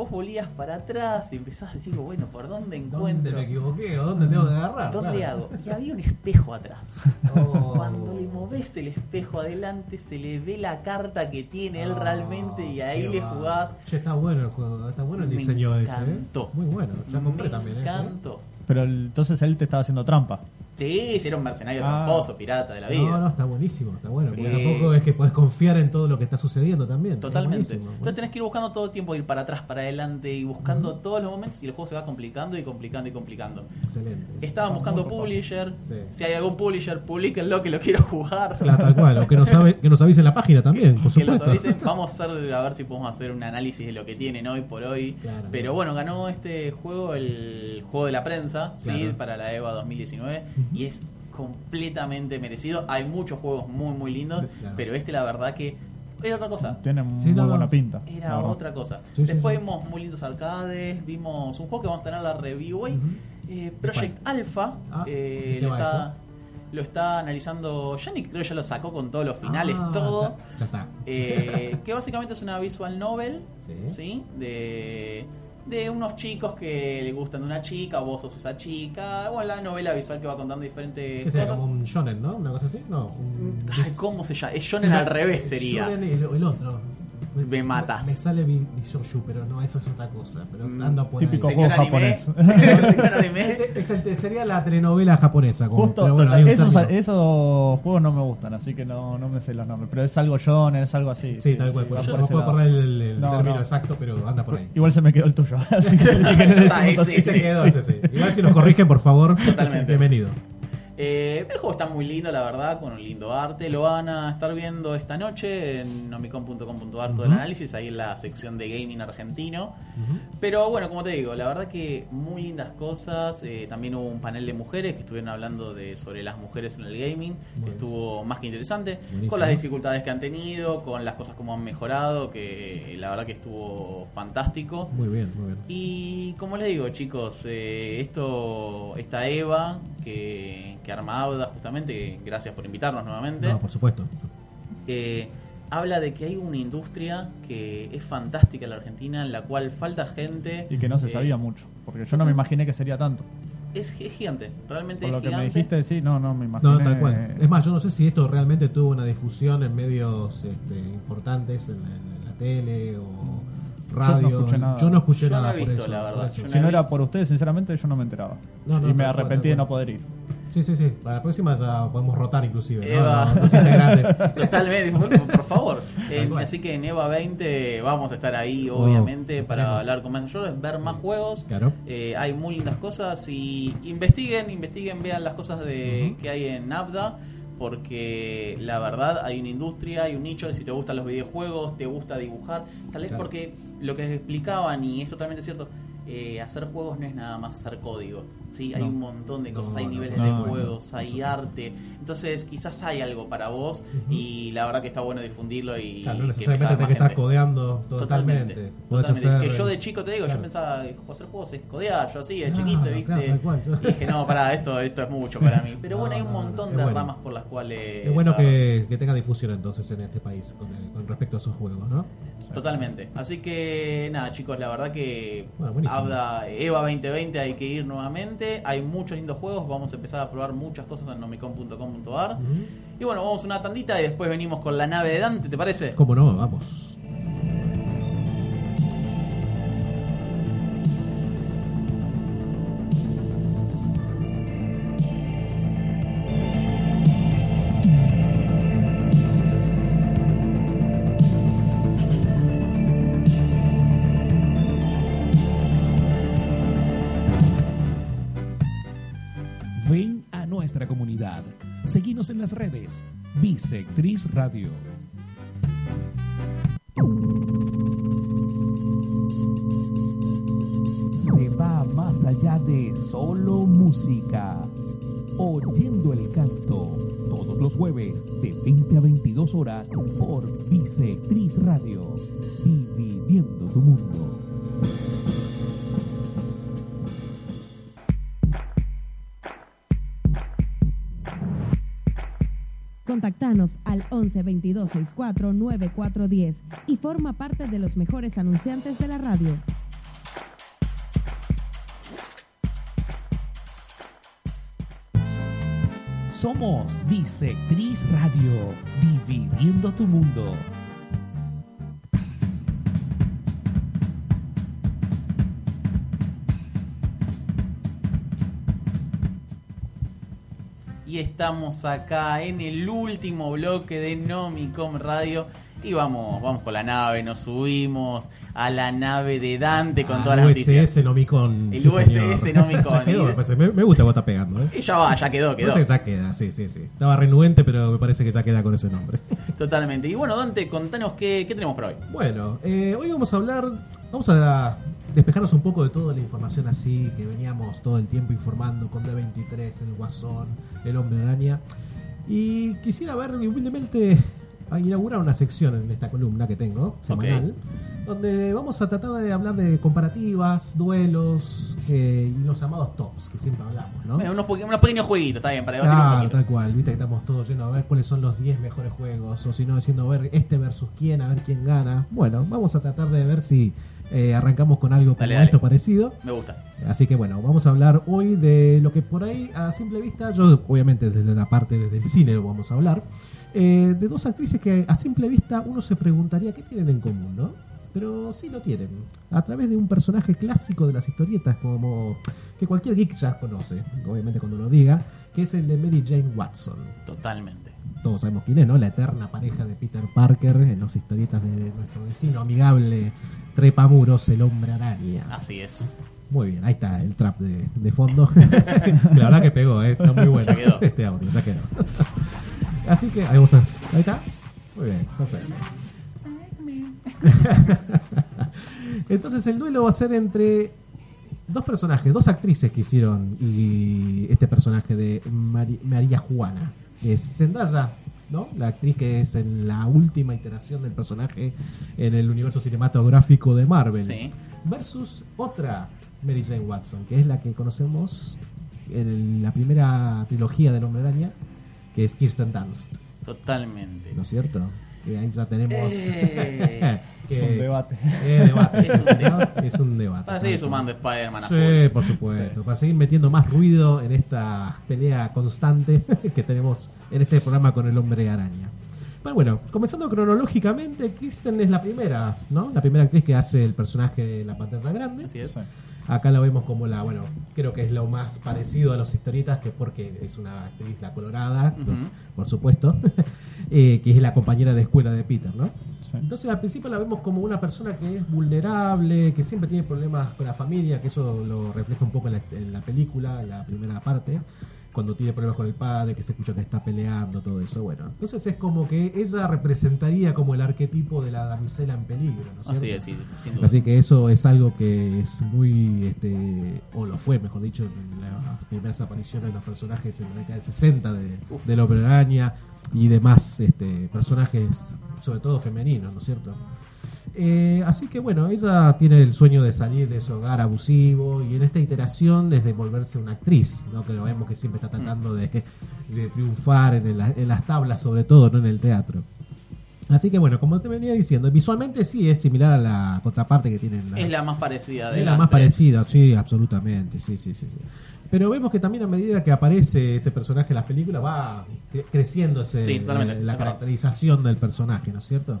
Vos volías para atrás y empezás a decir, bueno, ¿por dónde encuentro? ¿Dónde me equivoqué o dónde tengo que agarrar? ¿Dónde Claro. hago? Y había un espejo atrás. Oh. Cuando le moves el espejo adelante, se le ve la carta que tiene él Ah, realmente y ahí le jugás. Che, está bueno el juego, está bueno el Me diseño ese. ¿eh? encantó. Muy bueno, ya compré Me también ese. ¿eh? encantó. Pero entonces él te estaba haciendo trampa. Sí, si era un mercenario Ah. tramposo, pirata de la vida. No, no, está buenísimo, está bueno. Porque tampoco es que podés confiar en todo lo que está sucediendo también. Totalmente. Entonces tenés que ir buscando todo el tiempo, ir para atrás, para adelante y buscando todos los momentos y el juego se va complicando y complicando y complicando. Excelente. Estaban buscando publisher. Sí. Si hay algún publisher, publiquenlo que lo quiero jugar. Claro, tal cual. O que nos, que nos avise en la página también, por que supuesto. avisen. Vamos a hacer a ver si podemos hacer un análisis de lo que tienen hoy por hoy. Claro. Pero bueno, ganó este juego el juego de la prensa, sí, para la EVA 2019 Ujú. Y es completamente merecido. Hay muchos juegos muy muy lindos, Claro. pero este la verdad que era otra cosa. Tiene Sí, muy buena pinta. Era otra cosa. Sí, Después sí. vimos muy lindos arcades, vimos un juego que vamos a tener la review hoy, eh, Project Alpha, Ah, eh, ¿de qué lo, está, lo está analizando Yannick, creo que ya lo sacó con todos los finales, Ah, todo. Ya, ya está. Eh, que básicamente es una visual novel, Sí. ¿sí? De, de unos chicos que le gustan de una chica, vos sos esa chica. Bueno, la novela visual que va contando diferentes ¿Qué cosas. Como un shonen, ¿no? Una cosa así. No, un... Ay, ¿Cómo se llama? Es shonen Sí, al revés sería. Shonen y el otro. Me matas. Me sale Bi- Bishoyu, pero no, eso es otra cosa. Pero Mm, ando por típico ahí. juego japonés. Anime. Excelente, sería la telenovela japonesa. como- Justo, pero bueno, hay un esos, juegos no me gustan, así que no, no me sé los nombres. Pero es algo shonen, es algo así. Sí, tal cual. pues por yo no puedo lado. correr el, el No, término no. exacto, pero anda por ahí. Igual se me quedó el tuyo. Así que. Se quedó sí. Igual si nos corrigen, por favor, Totalmente. bienvenido. Eh, el juego está muy lindo, la verdad, con un lindo arte. Lo van a estar viendo esta noche en nomicon.com.ar todo el análisis, ahí en la sección de gaming argentino. Pero bueno, como te digo, la verdad que muy lindas cosas. Eh, también hubo un panel de mujeres que estuvieron hablando de sobre las mujeres en el gaming. Que estuvo más que interesante. Buenísimo. Con las dificultades que han tenido, con las cosas como han mejorado, que la verdad que estuvo fantástico. Muy bien, muy bien. Y como les digo, chicos, eh, esto, esta Eva que, que arma Auda, justamente, gracias por invitarnos nuevamente, No, por supuesto. eh, habla de que hay una industria que es fantástica en la Argentina, en la cual falta gente. Y que no se eh, sabía mucho. Porque yo no me imaginé que sería tanto. Es, es gigante, realmente Por lo es que me gigante. dijiste, sí, no, no me imaginé. No, tal cual. Es más, yo no sé si esto realmente tuvo una difusión en medios este, importantes, en la, en la tele o radio. escuché nada. Yo no escuché Yo no nada he por visto, eso, la por verdad. eso. Yo Si no era por ustedes, sinceramente, yo no me enteraba. No, no, y me arrepentí de no poder ir. Sí, sí, sí. Para la próxima ya podemos rotar inclusive. ¿no? Eva. Los integrantes. Totalmente, por, por favor. Así que en EVA 20 vamos a estar ahí, Oh, obviamente, para hablar con más mayores, ver más juegos. Claro. Eh, hay muy lindas cosas y investiguen, investiguen, vean las cosas de Ujú. que hay en Nabda. Porque la verdad hay una industria, hay un nicho de si te gustan los videojuegos, te gusta dibujar. Tal vez Claro. porque lo que explicaban, y es totalmente cierto, eh, hacer juegos no es nada más hacer código. ¿sí? Hay un montón de cosas, No, hay niveles no, de juegos, hay arte. Entonces quizás hay algo para vos y la verdad que está bueno difundirlo y Claro, no que necesariamente que estar codeando totalmente. Totalmente. hacer- Que yo de chico te digo, Claro. yo pensaba hacer juegos es codear, yo así, de chiquito, ¿viste? claro. Y dije, no, pará, esto, esto es mucho para mí. Pero No, bueno, hay un montón de bueno. ramas por las cuales. Es bueno que, que tenga difusión entonces en este país con, el- con respecto a esos juegos, ¿no? Totalmente. Así que nada, chicos, la verdad que Bueno, Abda, EVA 2020 hay que ir nuevamente. Hay muchos lindos juegos, vamos a empezar a probar muchas cosas en nomicon.com.ar. Ujú. Y bueno, vamos a una tandita y después venimos con la nave de Dante, ¿te parece? ¿Cómo no? Vamos. Las redes. Bisectriz Radio. Se va más allá de solo música. Oyendo el canto. Todos los jueves de 20 a 22 horas por Bisectriz Radio. Dividiendo 615-2264-9410 y forma parte de los mejores anunciantes de la radio. Somos Bisectriz Radio, dividiendo tu mundo. Y estamos acá en el último bloque de Nomicom Radio. Y vamos, vamos con la nave, nos subimos a la nave de Dante con Ah, todas las noticias. USS Nomicon. El sí, USS señor. Nomicon. Ya quedó, me, gusta cómo está pegando, ¿eh? Y ya va, ya quedó, quedó. que ya queda, sí, sí, sí. Estaba renuente, pero me parece que ya queda con ese nombre. Totalmente. Y bueno, Dante, contanos qué, qué tenemos por hoy. Bueno, eh, hoy vamos a hablar, vamos a despejarnos un poco de toda la información así que veníamos todo el tiempo informando con D23, el Guasón, el Hombre Araña. Y quisiera ver humildemente a inaugurar una sección en esta columna que tengo, semanal, donde vamos a tratar de hablar de comparativas, duelos eh, y los llamados tops que siempre hablamos, ¿no? Bueno, unos, unos pequeños jueguitos, está bien, para debatir un poquito. tal cual, viste que estamos todos llenos a ver cuáles son los 10 mejores juegos, o si no, diciendo ver este versus quién, a ver quién gana. Bueno, vamos a tratar de ver si eh, arrancamos con algo como dale. esto parecido. Me gusta. Así que bueno, vamos a hablar hoy de lo que por ahí a simple vista, yo obviamente desde la parte desde el cine lo vamos a hablar, eh, de dos actrices que a simple vista uno se preguntaría qué tienen en común, ¿no? Pero sí lo tienen, a través de un personaje clásico de las historietas como que cualquier geek ya conoce, obviamente cuando lo diga, que es el de Mary Jane Watson. Totalmente. Todos sabemos quién es, ¿no? La eterna pareja de Peter Parker en las historietas de nuestro vecino amigable Trepamuros, el hombre araña. Así es. Muy bien, ahí está el trap de, de fondo. la verdad que pegó, ¿eh? está muy bueno Ya quedó. este audio, ya quedó. Así que ahí, vamos a- ahí está. Muy bien, perfecto. Entonces el duelo va a ser entre dos personajes, dos actrices que hicieron y este personaje de Mari- María Juana, es Zendaya, ¿no? La actriz que es en la última iteración del personaje en el universo cinematográfico de Marvel Sí. versus otra Mary Jane Watson, que es la que conocemos en la primera trilogía de Hombre Araña, que es Kirsten Dunst, Totalmente. ¿no es cierto? Ahí ya tenemos... Eh, que- Es un debate. Eh, debate, Es un debate. Es un debate. Para seguir sumando Spider-Man a Sí, por supuesto. Para seguir metiendo más ruido en esta pelea constante que tenemos en este programa con el hombre araña. Pero bueno, comenzando cronológicamente, Kirsten es la primera, ¿no? La primera actriz que hace el personaje de la pantalla grande. Así es. Acá la vemos como la, bueno, creo que es lo más parecido a los historietas, que porque es una actriz la colorada, por supuesto, eh, que es la compañera de escuela de Peter, ¿no? Sí. Entonces al principio la vemos como una persona que es vulnerable, que siempre tiene problemas con la familia, que eso lo refleja un poco en la, en la película, en la primera parte, cuando tiene problemas con el padre, que se escucha que está peleando, todo eso. Bueno, entonces es como que ella representaría como el arquetipo de la damisela en peligro, ¿no es Así cierto? es, sí, sin duda. Así que eso es algo que es muy, este, o lo fue, mejor dicho, en las primeras apariciones de los personajes en la década del 60 de, Uf. del Hombre Araña y demás este, personajes, sobre todo femeninos, ¿no es cierto? Eh, así que bueno, ella tiene el sueño de salir de ese hogar abusivo y en esta iteración desde volverse una actriz, ¿no? que lo vemos que siempre está tratando de, de triunfar en, el- en las tablas, sobre todo, no en el teatro. Así que bueno, como te venía diciendo, visualmente sí es similar a la contraparte que tienen. Es la más parecida de Es la más tres. parecida, sí, absolutamente, sí, sí, sí, sí. Pero vemos que también a medida que aparece este personaje en las películas va cre- Sí, totalmente, eh, la caracterización del personaje, ¿no es cierto?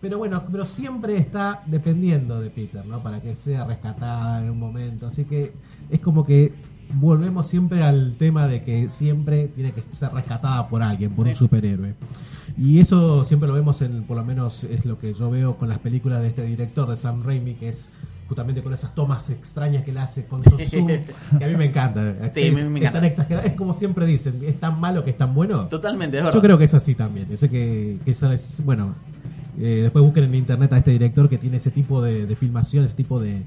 Pero bueno, pero siempre está dependiendo de Peter, ¿no? Para que sea rescatada en un momento. Así que es como que volvemos siempre al tema de que siempre tiene que ser rescatada por alguien, por Sí. un superhéroe. Y eso siempre lo vemos en, por lo menos es lo que yo veo con las películas de este director, de Sam Raimi, que es justamente con esas tomas extrañas que él hace con su zoom, que a mí me encanta. Sí, es, me es encanta. tan exagerado, es como siempre dicen, es tan malo que es tan bueno. Totalmente, es verdad. Yo creo que es así también. Yo sé que, que eso es, bueno, eh, después busquen en internet a este director que tiene ese tipo de, de filmación, ese tipo de-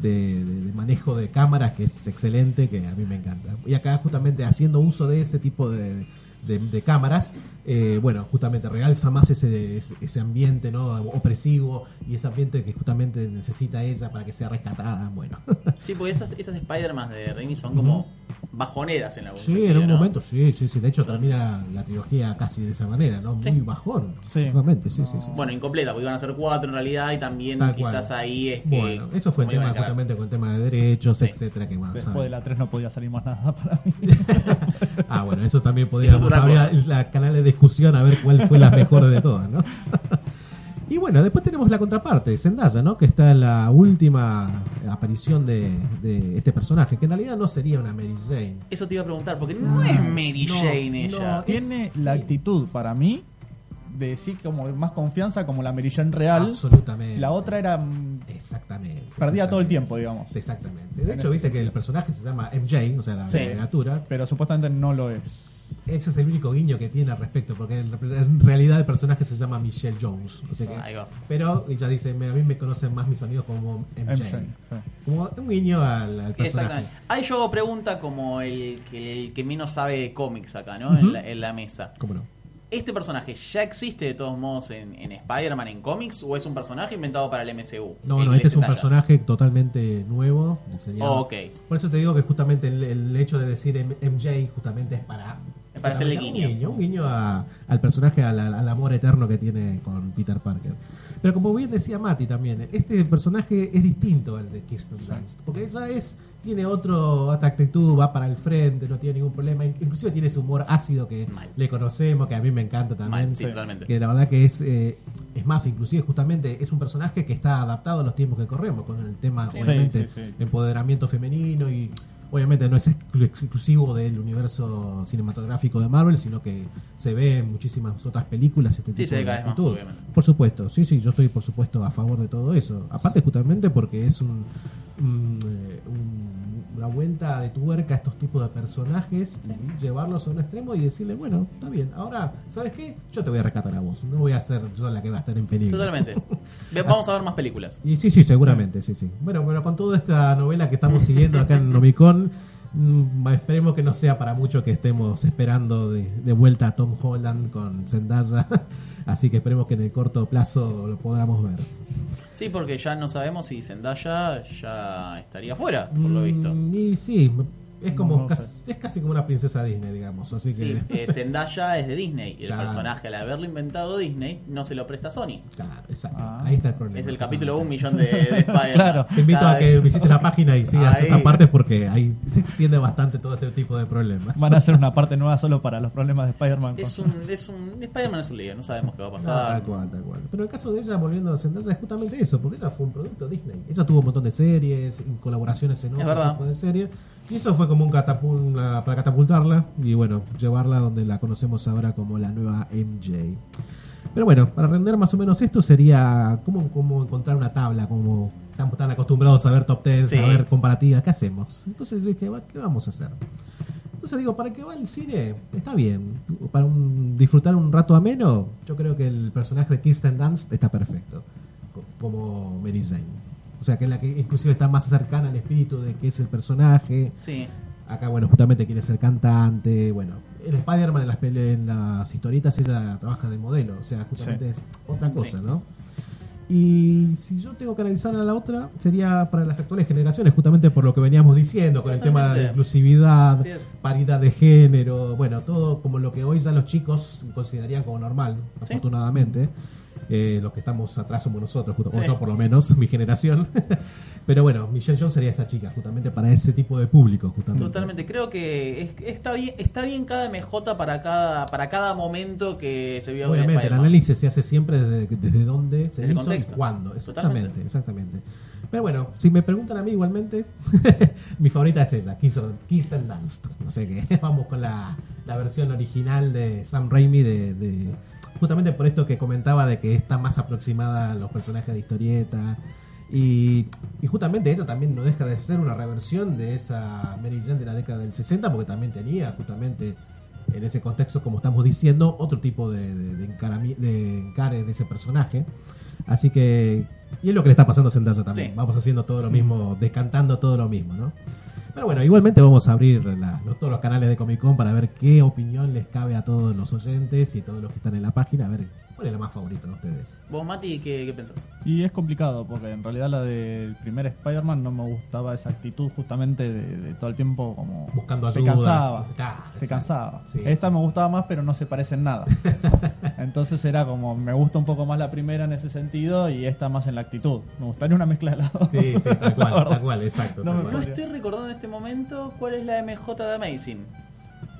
de manejo de cámaras que es excelente, que a mí me encanta. Y acá justamente haciendo uso de ese tipo de, de- de cámaras, eh, bueno, justamente realza más ese, ese, ese ambiente no opresivo y ese ambiente que justamente necesita ella para que sea rescatada. Bueno, Sí, porque esas, esas Spider-Man de Raimi son como bajoneras en algún sí, sentido, en un ¿no? momento, sí, sí, sí. De hecho, termina la trilogía casi de esa manera, ¿no? Muy Sí. bajón. Sí. Justamente, sí, sí, sí. Bueno, incompleta, porque iban a ser cuatro en realidad y también Tal quizás cual. ahí es que... Bueno, eso fue el tema justamente con el tema de derechos, Sí. etcétera, que bueno, Después de la 3 no podía salir más nada para mí. Ah, bueno, eso también podríamos Eso es otra abrir la canal de discusión a ver cuál fue la mejor de todas, ¿no? Y bueno, después tenemos la contraparte, Zendaya, ¿no? Que está en la última aparición de, de este personaje, que en realidad no sería una Mary Jane. Eso te iba a preguntar, porque no es Mary No, Jane ella. no, Tiene Es- la sí. actitud para mí de sí como más confianza como la Mary Jane real. Absolutamente. La otra era mm, Exactamente. perdía todo el tiempo, digamos. Exactamente. De En hecho, dice que el sentido. personaje se llama MJ, o sea, la Sí. abreviatura. Pero supuestamente no lo es. Ese es el único guiño que tiene al respecto, porque en, en realidad el personaje se llama Michelle Jones. O sea que- pero ella dice, me- a mí me conocen más mis amigos como MJ. MJ, sí. Como un guiño al, al personaje. Exactamente. Ahí yo hago pregunta como el que, el que menos sabe de cómics acá, ¿no? En, la, en la mesa. ¿Cómo no? ¿Este personaje ya existe de todos modos en, en Spider-Man en cómics o es un personaje inventado para el MCU? No, El no, este es un personaje totalmente nuevo, diseñado. Oh, ok. Por eso te digo que justamente el, el hecho de decir MJ justamente es para Para hacerle un guiño. guiño, un guiño a- al personaje, al, al- amor eterno que tiene con Peter Parker. Pero como bien decía Mati también, este personaje es distinto al de Kirsten Dunst, porque ella es tiene otro, otra actitud, va para el frente, no tiene ningún problema, inclusive tiene ese humor ácido que Mal. le conocemos, que a mí me encanta también. Mal, sí, Sí. totalmente. Que la verdad que es, eh, es más, inclusive justamente es un personaje que está adaptado a los tiempos que corremos, con el tema, Sí, obviamente, sí, sí. empoderamiento femenino y obviamente no es exclu- exclusivo del universo cinematográfico de Marvel, sino que se ve en muchísimas otras películas este Sí, tipo se ve de cada vez más, obviamente. Por supuesto, sí, sí, yo estoy por supuesto a favor de todo eso. Aparte justamente porque es un, un, eh, un- una vuelta de tuerca a estos tipos de personajes y llevarlos a un extremo y decirle, bueno, está bien, ahora, ¿sabes qué? Yo te voy a rescatar a vos, no voy a ser yo la que va a estar en peligro. Totalmente. Vamos a ver más películas. Y sí, sí, seguramente, sí, sí. Bueno, bueno, con toda esta novela que estamos siguiendo acá en Nomicon, mm, esperemos que no sea para mucho que estemos esperando de, de vuelta a Tom Holland con Zendaya. Así que esperemos que en el corto plazo lo podamos ver. Sí, porque ya no sabemos si Zendaya ya estaría fuera, por lo visto. Mm, Y sí, es como casi, es casi como una princesa Disney, digamos. Así Sí, que. eh, Zendaya es de Disney y el Claro. personaje, al haberlo inventado Disney, no se lo presta Sony. Claro, exacto. Ah. Ahí está el problema. Es el capítulo un millón de, de Spider-Man. Claro. Te invito a que visites la página y sigas esa parte porque ahí se extiende bastante todo este tipo de problemas. Van a hacer una parte nueva solo para los problemas de Spider-Man. Es un, es un Spider-Man es un lío, no sabemos qué va a No, pasar. tal cual, tal cual. Pero el caso de ella, volviendo a Zendaya, es justamente eso, porque ella fue un producto Disney. Ella tuvo un montón de series, colaboraciones en otros verdad. tipos de series, y eso fue como un catapul una- para catapultarla y bueno, llevarla donde la conocemos ahora como la nueva MJ. Pero bueno, para render más o menos esto sería cómo, cómo encontrar una tabla, como estamos tan acostumbrados a ver top 10, Sí. a ver comparativas, ¿qué hacemos? Entonces dije, "Va, ¿qué vamos a hacer? Entonces digo, para que va el cine, está bien. Para un- disfrutar un rato ameno, yo creo que el personaje de Kirsten Dunst está perfecto. co- Como Mary Jane. O sea, que es la que inclusive está más cercana al espíritu de que es el personaje. Sí, Acá, bueno, justamente quiere ser cantante. Bueno, en Spider-Man, en las, en las historietas, ella trabaja de modelo. O sea, justamente es otra cosa, Sí. ¿no? Y si yo tengo que analizar a la otra, sería para las actuales generaciones, justamente por lo que veníamos diciendo, con el tema de inclusividad, paridad de género, bueno, todo como lo que hoy ya los chicos considerarían como normal, Sí. afortunadamente. Eh, los que estamos atrás somos nosotros, justo, Sí. yo por lo menos, mi generación. Pero bueno, Michelle Jones sería esa chica, justamente para ese tipo de público, justamente. totalmente. Creo que es- está bien está bien cada MJ para cada para cada momento que se vio en Obviamente, el análisis se hace siempre desde, desde dónde se Desde hizo y cuándo. Exactamente, Totalmente. exactamente. Pero bueno, si me preguntan a mí igualmente, mi favorita es esa, Kirsten Dunst. No sé qué, vamos con la, la versión original de Sam Raimi de, de- justamente por esto que comentaba de que está más aproximada a los personajes de historieta. Y, y justamente ella también no deja de ser una reversión de esa Mary Jane de la década del 60, porque también tenía justamente en ese contexto, como estamos diciendo, otro tipo de, de, de encarami- de encare de ese personaje. Así que, y es lo que le está pasando a Zendaya también. Sí. Vamos haciendo todo lo mismo, descantando todo lo mismo, ¿no? Pero bueno, igualmente vamos a abrir la- todos los canales de Comic Con para ver qué opinión les cabe a todos los oyentes y todos los que están en la página, a ver cuál es la más favorita de ustedes. Vos, Mati, ¿qué, qué pensás? Y es complicado porque en realidad la del primer Spider-Man no me gustaba esa actitud justamente de, de todo el tiempo como... Buscando Te ayuda. cansaba. Claro, Te cansaba. Sí, Esta sí. me gustaba más pero no se parece en nada. Entonces era como, me gusta un poco más la primera en ese sentido y esta más en la actitud. Me gustaría una mezcla de las dos. Sí, sí, tal cual, tal cual, exacto. No tal me cual. No estoy recordando en este momento cuál es la MJ de Amazing.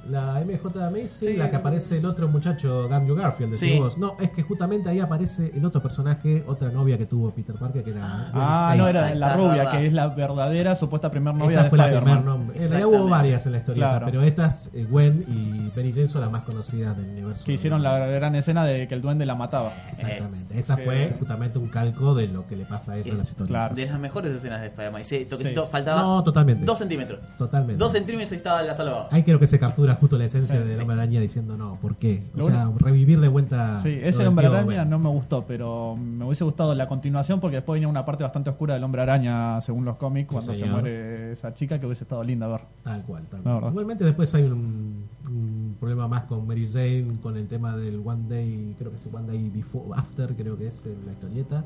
La MJ de Sí. la que aparece el otro muchacho, Andrew Garfield, Sí. decimos. No, es que justamente ahí aparece el otro personaje, otra novia que tuvo Peter Parker, que era Ah. Ah, no, era la rubia, que es la verdadera supuesta primer novia Esa de fue la primer nombre. En realidad Exactamente. hubo varias en la historieta, Claro. pero estas, eh, Gwen y Mary Jane son las más conocidas del universo. Que hicieron la gran escena de que el duende la mataba. Exactamente. Esa Sí. fue justamente un calco de lo que le pasa a ella en Es- las historietas. claro. De las mejores escenas de Spider-Man. Sí, toquecito, Sí. faltaba No, totalmente. dos centímetros. Totalmente. Dos centímetros y estaba la salvaba. Ahí creo que se captura justo la esencia Sí, del hombre araña diciendo no, ¿por qué? O Lo sea, revivir de vuelta. Sí, ese hombre araña no me gustó, pero me hubiese gustado la continuación porque después venía una parte bastante oscura del hombre araña según los cómics cuando se muere esa chica que hubiese estado linda a ver. Tal cual, tal cual. Igualmente después hay un, un problema más con Mary Jane, con el tema del One Day, creo que es One Day Before, After, creo que es en la historieta.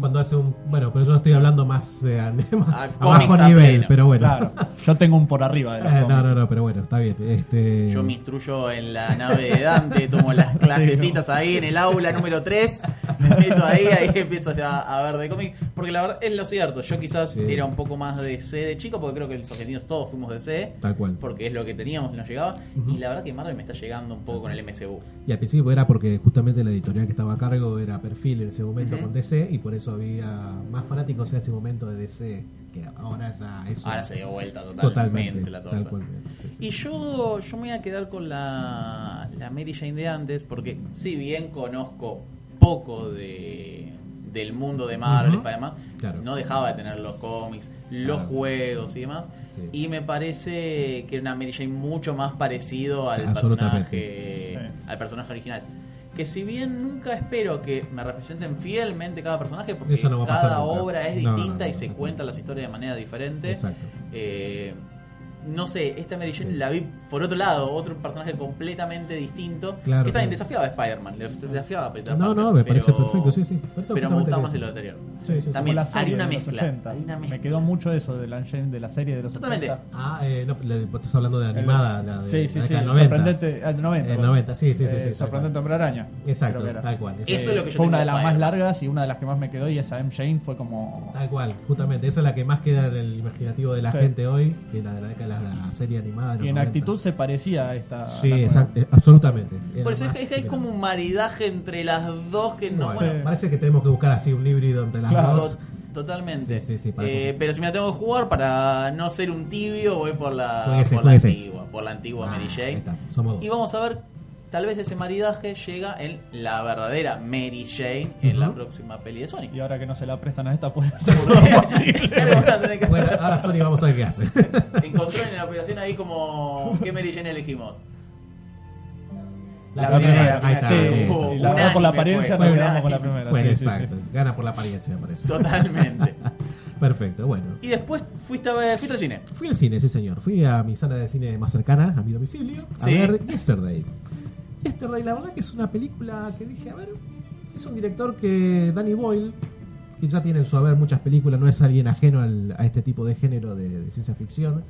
Cuando hace un. Bueno, pero yo estoy hablando más eh, a, Ah, a cómics bajo a nivel, pleno. pero bueno. Claro, yo tengo un por arriba de los Eh, no, no, no, pero bueno, está bien. Este, Yo me instruyo en la nave de Dante, tomo las clasecitas ahí en el aula número 3, me meto ahí, ahí empiezo a, a ver de cómic. Porque la verdad es lo cierto, yo quizás Sí. era un poco más de C de chico, porque creo que los argentinos todos fuimos de C, Tal cual. porque es lo que teníamos y nos llegaba. Ujú. Y la verdad que Marvel me está llegando un poco con el MCU. Y al principio era porque justamente la editorial que estaba a cargo era perfil en ese momento con DC y por eso había más fanáticos en este momento de DC que ahora ya eso. Ahora se dio vuelta totalmente, totalmente, la torta. cual. Sí, sí. Y yo, yo me voy a quedar con la, la Mary Jane de antes, porque si bien conozco poco de del mundo de Marvel, Ujú. además, Claro. no dejaba de tener los cómics, los Claro. juegos y demás. Sí. Y me parece que era una Mary Jane mucho más parecido al personaje, Sí. al personaje original. Que si bien nunca espero que me representen fielmente cada personaje, porque no pasar cada obra es No, no, distinta no, y se no. cuentan las historias de manera diferente. Exacto. Eh, no sé, esta Mary Jane Sí. la vi por otro lado, otro personaje completamente distinto. Claro, que también claro. desafiaba a Spider-Man, le desafiaba a Peter No, Parker, no, me parece pero- perfecto, sí, sí. Pero me gustaba más el anterior. Sí, sí, sí. También hay una mezcla, 80. hay una mezcla. Me quedó mucho eso de la, de la serie de los Totalmente. 80. Ah, eh, no, le- estás hablando de animada, la de sí, sí, la sí. década del 90. Sorprendente. ah, 90. El bueno. 90, sí, sí, sí, Eh, sorprendente hombre araña. Exacto, tal cual. Eso es lo que yo Fue una de las más largas y una de las que más me quedó. Y esa M. Jane fue como. Tal cual, justamente. Esa es la que más queda en el imaginativo de la gente hoy, que la de la década la serie animada. Y en 90. actitud se parecía a esta. Sí, exacto, eh, absolutamente. Era Por eso es que, hay como un maridaje entre las dos que no. Bueno, bueno, Sí. parece que tenemos que buscar así un híbrido entre las Claro. dos. to- totalmente. Sí, sí, Eh, pero si me la tengo que jugar para no ser un tibio, voy por la, Jueguese, por la antigua, por la antigua Ah, Mary ahí Jane. está, somos dos. Y vamos a ver, tal vez ese maridaje llega en la verdadera Mary Jane en la próxima peli de Sony. Y ahora que no se la prestan a esta, puede ser. Bueno, ahora Sony vamos a ver qué hace. Encontró en la operación ahí como ¿qué Mary Jane elegimos? La primera, ahí está, sí, ahí está. y la Unánime verdad por la fue, apariencia fue nos quedamos con la primera. Sí, sí, exacto. sí. Gana por la apariencia, me parece. Totalmente. Perfecto, bueno. Y después fuiste, a ver- fuiste al cine. Fui al cine, sí señor. Fui a mi sala de cine más cercana, a mi domicilio, a Sí. ver Yesterday. Yesterday, la verdad que es una película que dije, a ver, es un director que Danny Boyle, que ya tiene en su haber muchas películas, no es alguien ajeno al- a este tipo de género de, de ciencia ficción.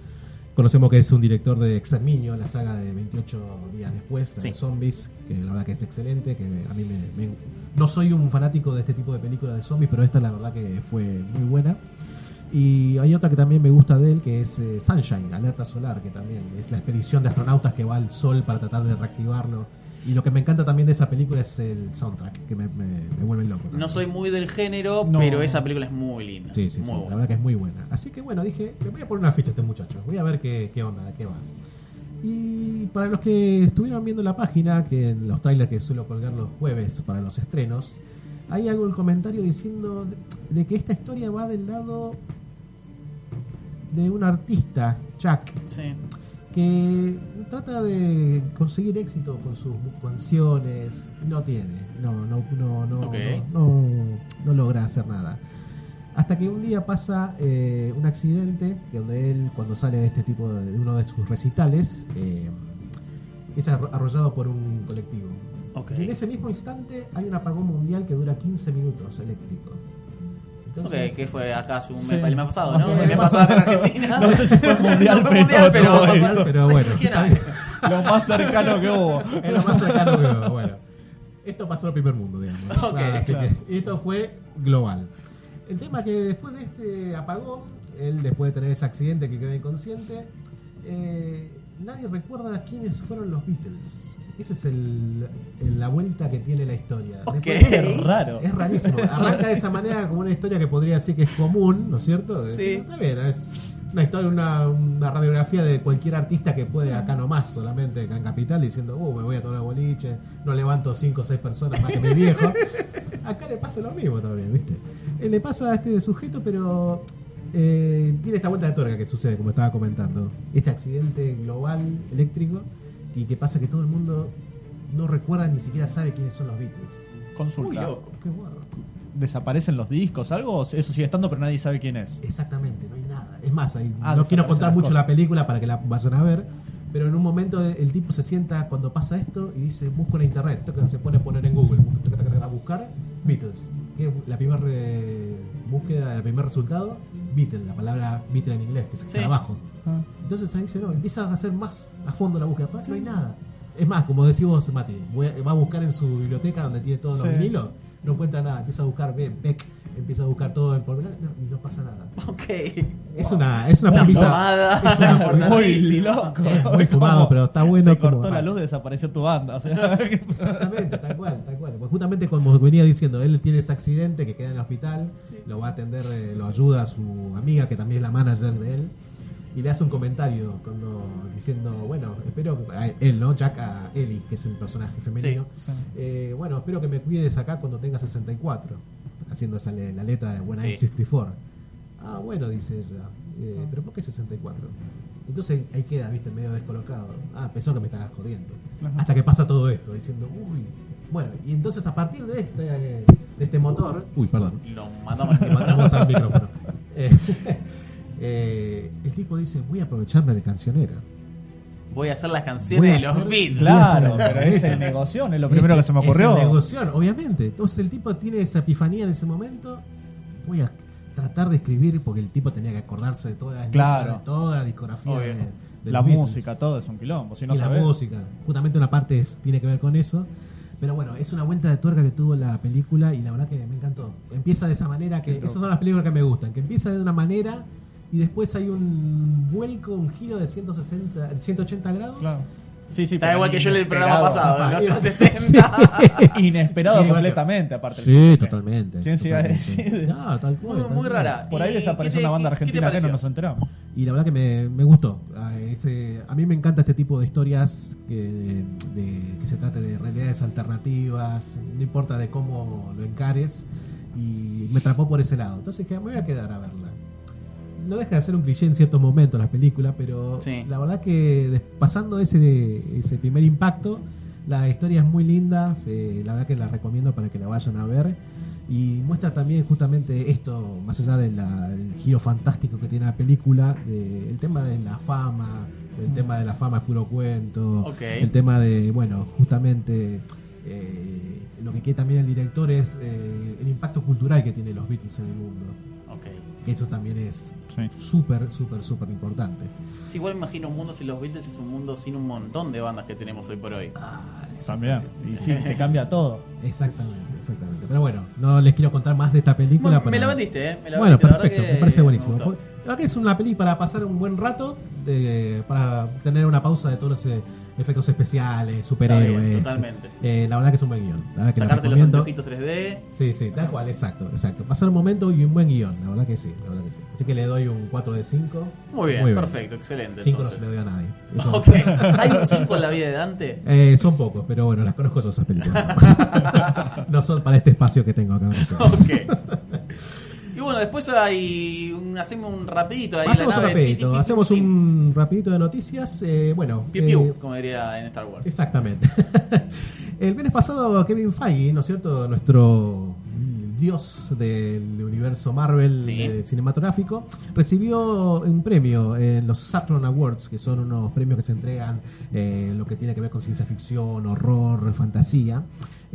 Conocemos que es un director de Exterminio, la saga de 28 días después, la de Sí. zombies, que la verdad que es excelente, que a mí me, me- No soy un fanático de este tipo de películas de zombies, pero esta la verdad que fue muy buena. Y hay otra que también me gusta de él, que es eh, Sunshine, Alerta Solar, que también es la expedición de astronautas que va al sol para tratar de reactivarlo. Y lo que me encanta también de esa película es el soundtrack, que me, me, me vuelve loco. también. No soy muy del género, No. pero esa película es muy linda. Sí, sí, sí, la verdad que es muy buena. Así que bueno, dije, le voy a poner una ficha a este muchacho, voy a ver qué, qué onda, qué va. Y para los que estuvieron viendo la página, que en los trailers que suelo colgar los jueves para los estrenos, ahí hago el comentario diciendo de, de que esta historia va del lado de un artista, Chuck, Sí. Que trata de conseguir éxito con sus canciones, no tiene, no, no, no, no, no, no, no logra hacer nada. Hasta que un día pasa eh, un accidente donde él, cuando sale de este tipo de, de uno de sus recitales, eh, es arro- arrollado por un colectivo. Y en ese mismo instante hay un apagón mundial que dura 15 minutos eléctrico. Entonces, que fue acá un Sí. mes, el mes pasado, ¿no? El mes pasado acá en Argentina. No sé si fue mundial, No fue pero mundial, pero, mundial, pero bueno. Lo más cercano que hubo. Es lo más cercano que veo. Bueno, esto pasó en el primer mundo, digamos. Ok, Así claro. que esto fue global. El tema es que después de este apagón, él después de tener ese accidente que quedó inconsciente, eh, nadie recuerda quiénes fueron los Beatles. Esa es el, el- la vuelta que tiene la historia. Después- Es raro. es rarísimo. Arranca de esa manera como una historia que podría decir que es común, ¿no es cierto? Sí. Está bien, es una historia, una, una radiografía de cualquier artista que puede acá nomás, solamente acá en Capital, diciendo, uh, me voy a tomar boliche, no levanto cinco o seis personas más que mi viejo. Acá le pasa lo mismo también, ¿viste? Eh, le pasa a este sujeto, pero eh, tiene esta vuelta de tuerca que sucede, como estaba comentando. Este accidente global eléctrico y que pasa que todo el mundo no recuerda ni siquiera sabe quiénes son los Beatles. Consulta. Muy loco. Qué bueno. ¿Desaparecen los discos? ¿Algo? ¿O Eso sigue estando, pero nadie sabe quién es. Exactamente, no hay nada. Es más, ahí, Ah, no quiero contar mucho cosas. la película para que la vayan a ver, Pero en un momento el tipo se sienta cuando pasa esto y dice, busco en internet, toca, se pone a poner en Google, a buscar Beatles. Que la primera búsqueda, el primer resultado, Beatles, la palabra Beatles en inglés, que es Sí. abajo. Ah. Entonces ahí dice, no, empieza a hacer más a fondo la búsqueda. No hay nada. Es más, como decís vos, Mati, voy a- va a buscar en su biblioteca donde tiene todos Sí. los vinilos, no encuentra nada. Empieza a buscar bien, Beck, empieza a buscar todo en pormenor no, y no pasa nada. Ok. Es una, es una Una premisa fumada es una- Muy loco. Muy fumado, pero está bueno Se como- cortó la luz, desapareció tu banda. O sea, Exactamente, tal cual, tal cual. Pues justamente como venía diciendo, él tiene ese accidente que queda en el hospital, Sí. lo va a atender, eh, lo ayuda a su amiga que también es la manager de él, y le hace un comentario cuando diciendo, bueno, espero a él, ¿no? Jack a Ellie, que es el personaje femenino. Sí. Eh, bueno, espero que me cuides acá cuando tenga 64, haciendo esa le- la letra de Buena Sí. 64. Ah, bueno, dice ella. Eh, ¿Pero por qué 64? Entonces ahí queda, viste, medio descolocado. Ah, pensó que me estabas jodiendo. Ajá. Hasta que pasa todo esto, diciendo, uy. Bueno, y entonces a partir de este, de este motor. Uy, perdón. Lo mandamos mandamos al micrófono. Eh, eh, el tipo dice, voy a aprovecharme de cancionera. Voy a hacer las canciones de los Beatles. Claro, pero ese negoción es lo primero que se me ocurrió. negoción, obviamente. Entonces el tipo tiene esa epifanía en ese momento. Voy a tratar de escribir, porque el tipo tenía que acordarse de todas las Claro. letras, de toda la discografía Obvio. de, de La los Beatles. música, todo es un quilombo. Si no y la música. Justamente una parte es- tiene que ver con eso. Pero bueno, es una vuelta de tuerca que tuvo la película y la verdad que me encantó. Empieza de esa manera que... Esas son las películas que me gustan. Que empieza de una manera y después hay un vuelco, un giro de 160, 180 grados. Claro. Sí, sí. Está igual que yo en el programa pasado. 360. Inesperado completamente, aparte. Sí, totalmente. ¿Quién se iba a decir? No, tal cual, Muy, rara. Por ahí ¿Y desapareció una banda argentina que no nos enteramos. Y la verdad que me, me gustó. A, ese- a mí me encanta este tipo de historias que, de- que se trate de realidades alternativas, no importa de cómo lo encares, y me atrapó por ese lado. Entonces dije, me voy a quedar a verla. No deja de ser un cliché en ciertos momentos la película, pero Sí. la verdad que pasando ese, ese primer impacto, la historia es muy linda, se- la verdad que la recomiendo para que la vayan a ver. Y muestra también justamente esto, más allá de del giro fantástico que tiene la película, de- el tema de la fama, el tema de la fama es puro cuento, el tema de, bueno, justamente eh, lo que quiere también el director es eh, el impacto cultural que tienen los Beatles en el mundo. Eso también es Sí. súper, súper, súper importante. Sí, igual imagino un mundo sin los Beatles es un mundo sin un montón de bandas que tenemos hoy por hoy. También. Y sí, te cambia todo. Exactamente, exactamente. Pero bueno, no les quiero contar más de esta película. Bueno, me la vendiste, ¿eh? Me la bueno, vendiste, la perfecto, que me parece buenísimo. La verdad que es una peli para pasar un buen rato, de- para tener una pausa de todos los eh, efectos especiales, superhéroes. bien, totalmente. Eh, la verdad que es un buen guion. La verdad que la Sacarte los anteojitos 3D. Sí, sí, tal cual, exacto, exacto. Pasar un momento y un buen guion, la verdad que sí, la verdad que sí. Así que le doy un 4 de 5. Muy bien, perfecto, excelente. 5 no se le doy a nadie. Eso- Ok. ¿Hay un 5 en la vida de Dante? Eh, son pocos, pero bueno, las conozco esas películas. no son para este espacio que tengo acá. con ustedes. Ok. Y bueno, después hay un, hacemos un rapidito ahí Hacemos la un rapidito, Pi, pi, pi, hacemos pi, un rapidito de noticias. eh, bueno, Piu, piu, eh, como diría en Star Wars. exactamente. El viernes pasado Kevin Feige, ¿no es cierto? Nuestro dios del universo Marvel Sí. eh, cinematográfico, recibió un premio en los Saturn Awards, que son unos premios que se entregan eh, en lo que tiene que ver con ciencia ficción, horror, fantasía.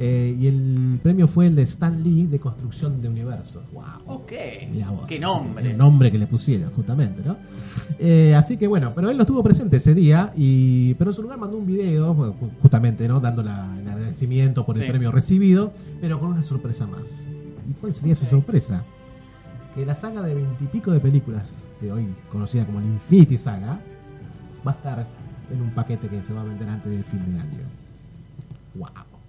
Eh, y el premio fue el de Stan Lee de construcción de universo. ¡Wow! Ok. Vos. Qué nombre. El nombre que le pusieron, justamente, ¿no? Eh, así que bueno, pero él no estuvo presente ese día, y pero en su lugar mandó un video, justamente, ¿no? Dando la- el agradecimiento por el Sí. premio recibido, pero con una sorpresa más. ¿Y cuál sería Ok. sorpresa? Que la saga de veintipico de películas, de hoy conocida como la Infinity Saga, va a estar en un paquete que se va a vender antes del fin de año. ¡Wow!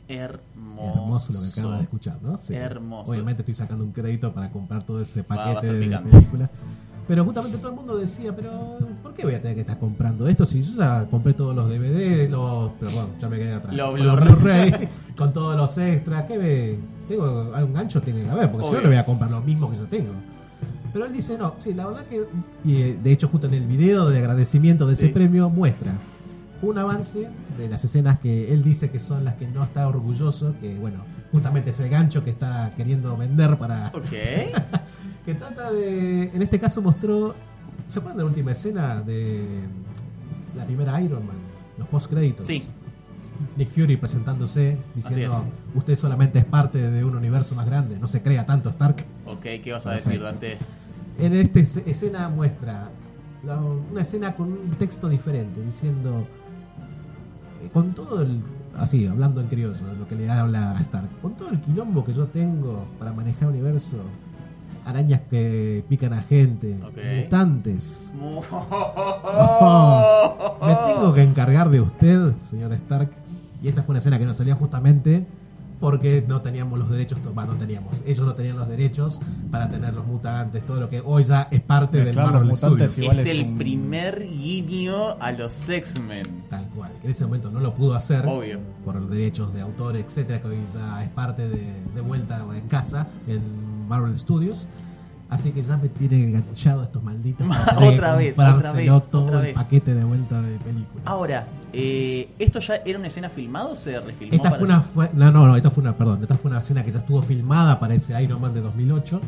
Hermoso. Hermoso lo que acaba de escuchar, ¿no? Sí. Hermoso. Obviamente estoy sacando un crédito para comprar todo ese paquete de películas. Pero justamente todo el mundo decía, pero ¿por qué voy a tener que estar comprando esto si yo ya compré todos los DVD, los, perdón, ya me quedé atrás, Los Blu-ray. Con todos los extras, ¿qué me, tengo algún gancho tiene que haber, porque Obvio. yo no voy a comprar lo mismo que yo tengo. Pero él dice, no, sí, la verdad que, y eh, de hecho justo en el video de agradecimiento de Sí. ese premio muestra un avance de las escenas que él dice que son las que no está orgulloso, que bueno, justamente es el gancho que está queriendo vender para... Ok. Que trata de, en este caso mostró, ¿se acuerdan de la última escena de la primera Iron Man, los post créditos. Sí, Nick Fury presentándose, diciendo, usted solamente es parte de un universo más grande, no se crea tanto Stark. ok, ¿qué vas a decir, Dante? En esta es- escena muestra una escena con un texto diferente, diciendo, eh, con todo el, así, hablando en criollo, lo que le habla a Stark, con todo el quilombo que yo tengo para manejar el universo, arañas que pican a gente, mutantes, Mu- me tengo que encargar de usted, señor Stark. Y esa fue una escena que nos salía justamente porque no teníamos los derechos, bah, no teníamos, ellos no tenían los derechos para tener los mutantes, todo lo que hoy ya es parte del Mezclar los Marvel Studios. Igual es es el un- primer guiño a los X-Men. Tal cual, que en ese momento no lo pudo hacer Obvio. por los derechos de autor, etcétera, que hoy ya es parte de, de vuelta en casa en Marvel Studios. Así que ya me tiene enganchado estos malditos. Otra vez, otra vez, todo otra el vez. paquete de vuelta de películas. Ahora, eh, ¿esto ya era una escena filmada o se refilmó? Esta para- fue una fue- no, no, no, esta fue una, perdón, esta fue una escena que ya estuvo filmada para ese Iron Man de 2008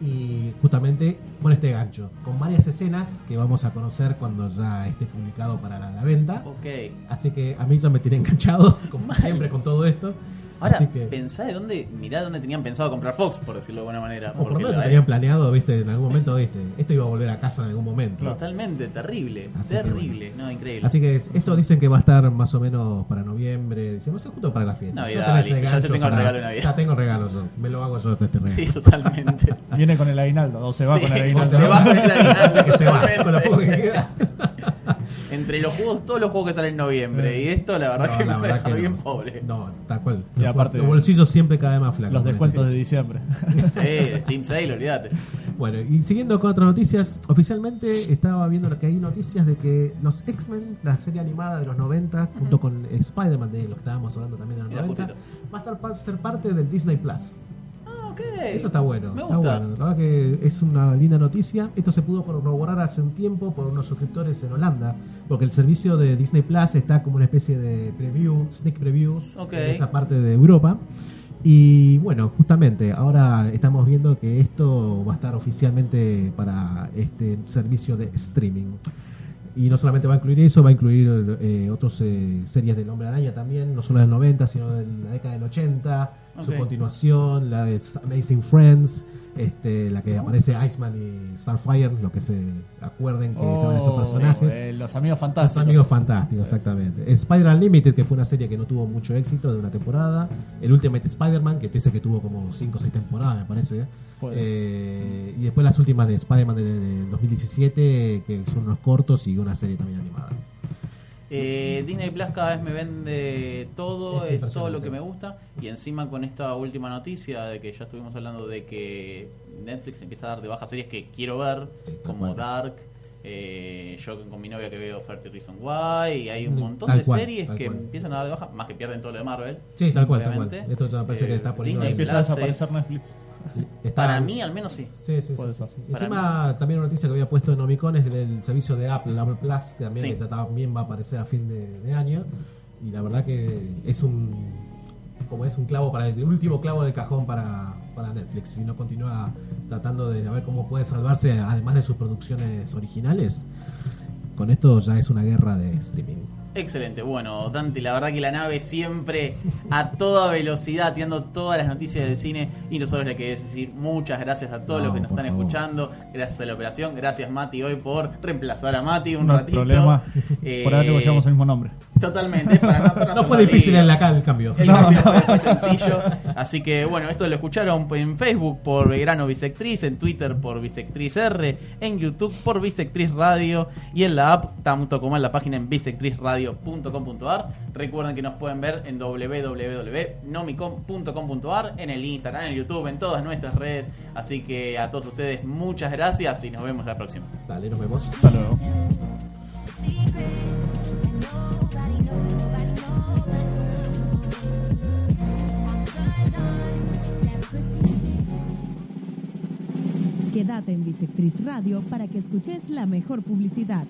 y justamente con este gancho, con varias escenas que vamos a conocer cuando ya esté publicado para la venta. Ok. Así que a mí ya me tiene enganchado, como Mal. siempre con todo esto. Ahora, Así que, pensá de dónde, mirá dónde tenían pensado comprar Fox, por decirlo de alguna manera. por lo menos tenían planeado, viste, en algún momento, viste, esto iba a volver a casa en algún momento. Totalmente, terrible, Así que terrible, no, increíble. Así que esto dicen que va a estar más o menos para noviembre, dice, no sé, justo para la fiesta. Navidad, Yo ya tengo el regalo de Navidad. Ya tengo regalo yo, me lo hago yo este regalo. Sí, totalmente. Viene con el aguinaldo, o se va Sí, con el aguinaldo. se va con el aguinaldo, que se va, con lo poco que queda. Los juegos, todos los juegos que salen en noviembre, y esto la verdad No, que me la va a verdad que bien no. pobre. No, tal cual. Y Los, aparte- los bolsillos siempre cada vez más flacos. Los descuentos de diciembre. Sí, Steam Sale, olvídate. Bueno, y siguiendo con otras noticias, oficialmente estaba viendo que hay noticias de que los X-Men, la serie animada de los 90, junto con Spider-Man, de lo que estábamos hablando también de los Mira, 90, justito. va a estar ser parte del Disney Plus. Ok. Eso está bueno, Me está gusta. bueno. La verdad que es una linda noticia. Esto se pudo corroborar hace un tiempo por unos suscriptores en Holanda, porque el servicio de Disney Plus está como una especie de preview, sneak preview en esa parte de Europa. Y bueno, justamente ahora estamos viendo que esto va a estar oficialmente para este servicio de streaming. Y no solamente va a incluir eso, va a incluir eh, otras eh, series del Hombre Araña también, no solo del 90, sino de la década del 80, su continuación, la de Amazing Friends, este, la que aparece Iceman y Starfire, lo que se acuerden que estaban esos Oh, personajes. eh, los amigos Los fantásticos. amigos fantásticos, exactamente. Spider Unlimited, que fue una serie que no tuvo mucho éxito de una temporada. El Ultimate Spider-Man, que dice que tuvo como 5 o 6 temporadas, me parece. Eh, y después las últimas de Spider-Man de, de 2017, que son unos cortos y una serie también animada. Eh, Disney Plus cada vez me vende todo, Es es, todo lo que me gusta. Y encima con esta última noticia de que ya estuvimos hablando de que Netflix empieza a dar de baja series que quiero ver, como. Dark. Eh, yo con mi novia que veo 30 Reason Why. Y hay un montón tal de cual, series que cual. empiezan a dar de baja, más que pierden todo lo de Marvel. Sí, tal cual, tal cual. obviamente. Esto ya me parece que Eh, está poniendo Disney Empieza a desaparecer es- Netflix. Está- Para mí, al menos sí. Sí, sí, sí, sí, Encima, también una noticia que había puesto en Omicon es del servicio de Apple, Apple Plus, que también, Sí. que ya también va a aparecer a fin de, de año. Y la verdad que es un como es un clavo para el último clavo del cajón para, para Netflix. Y no continúa tratando de ver cómo puede salvarse, además de sus producciones originales. Con esto ya es una guerra de streaming. Excelente, bueno, Dante, la verdad que la nave siempre a toda velocidad, tirando todas las noticias del cine y nosotros le queremos decir muchas gracias a todos No, los que nos están favor. escuchando, gracias a la operación, gracias Mati hoy por reemplazar a Mati un No hay ratito. problema. Eh, Por ahora que llevamos el mismo nombre. Totalmente, para no, No fue difícil la cal el cambio. El cambio fue, fue sencillo. Así que bueno, esto lo escucharon en Facebook por Belgrano Bisectriz, en Twitter por Bisectriz R, en YouTube por Bisectriz Radio y en la app tanto como en la página en bisectrizradio.com.ar. Recuerden que nos pueden ver en www.nomicom.com.ar, en el Instagram, en el YouTube, en todas nuestras redes. Así que a todos ustedes muchas gracias y nos vemos la próxima. Dale, nos vemos. Hasta luego. Quédate en Bisectriz Radio para que escuches la mejor publicidad.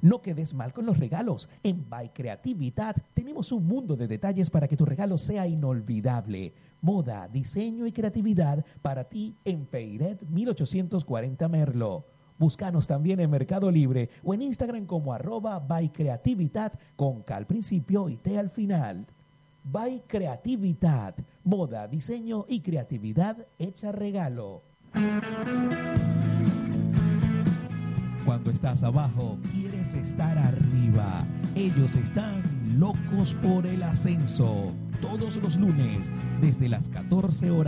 No quedes mal con los regalos. En By Creatividad tenemos un mundo de detalles para que tu regalo sea inolvidable. Moda, diseño y creatividad para ti en Peiret 1840 Merlo. Búscanos también en Mercado Libre o en Instagram como arroba by creatividad con K al principio y T al final. By Creatividad, moda, diseño y creatividad hecha regalo. Cuando estás abajo, quieres estar arriba. Ellos están locos por el ascenso. Todos los lunes, desde las 14 horas.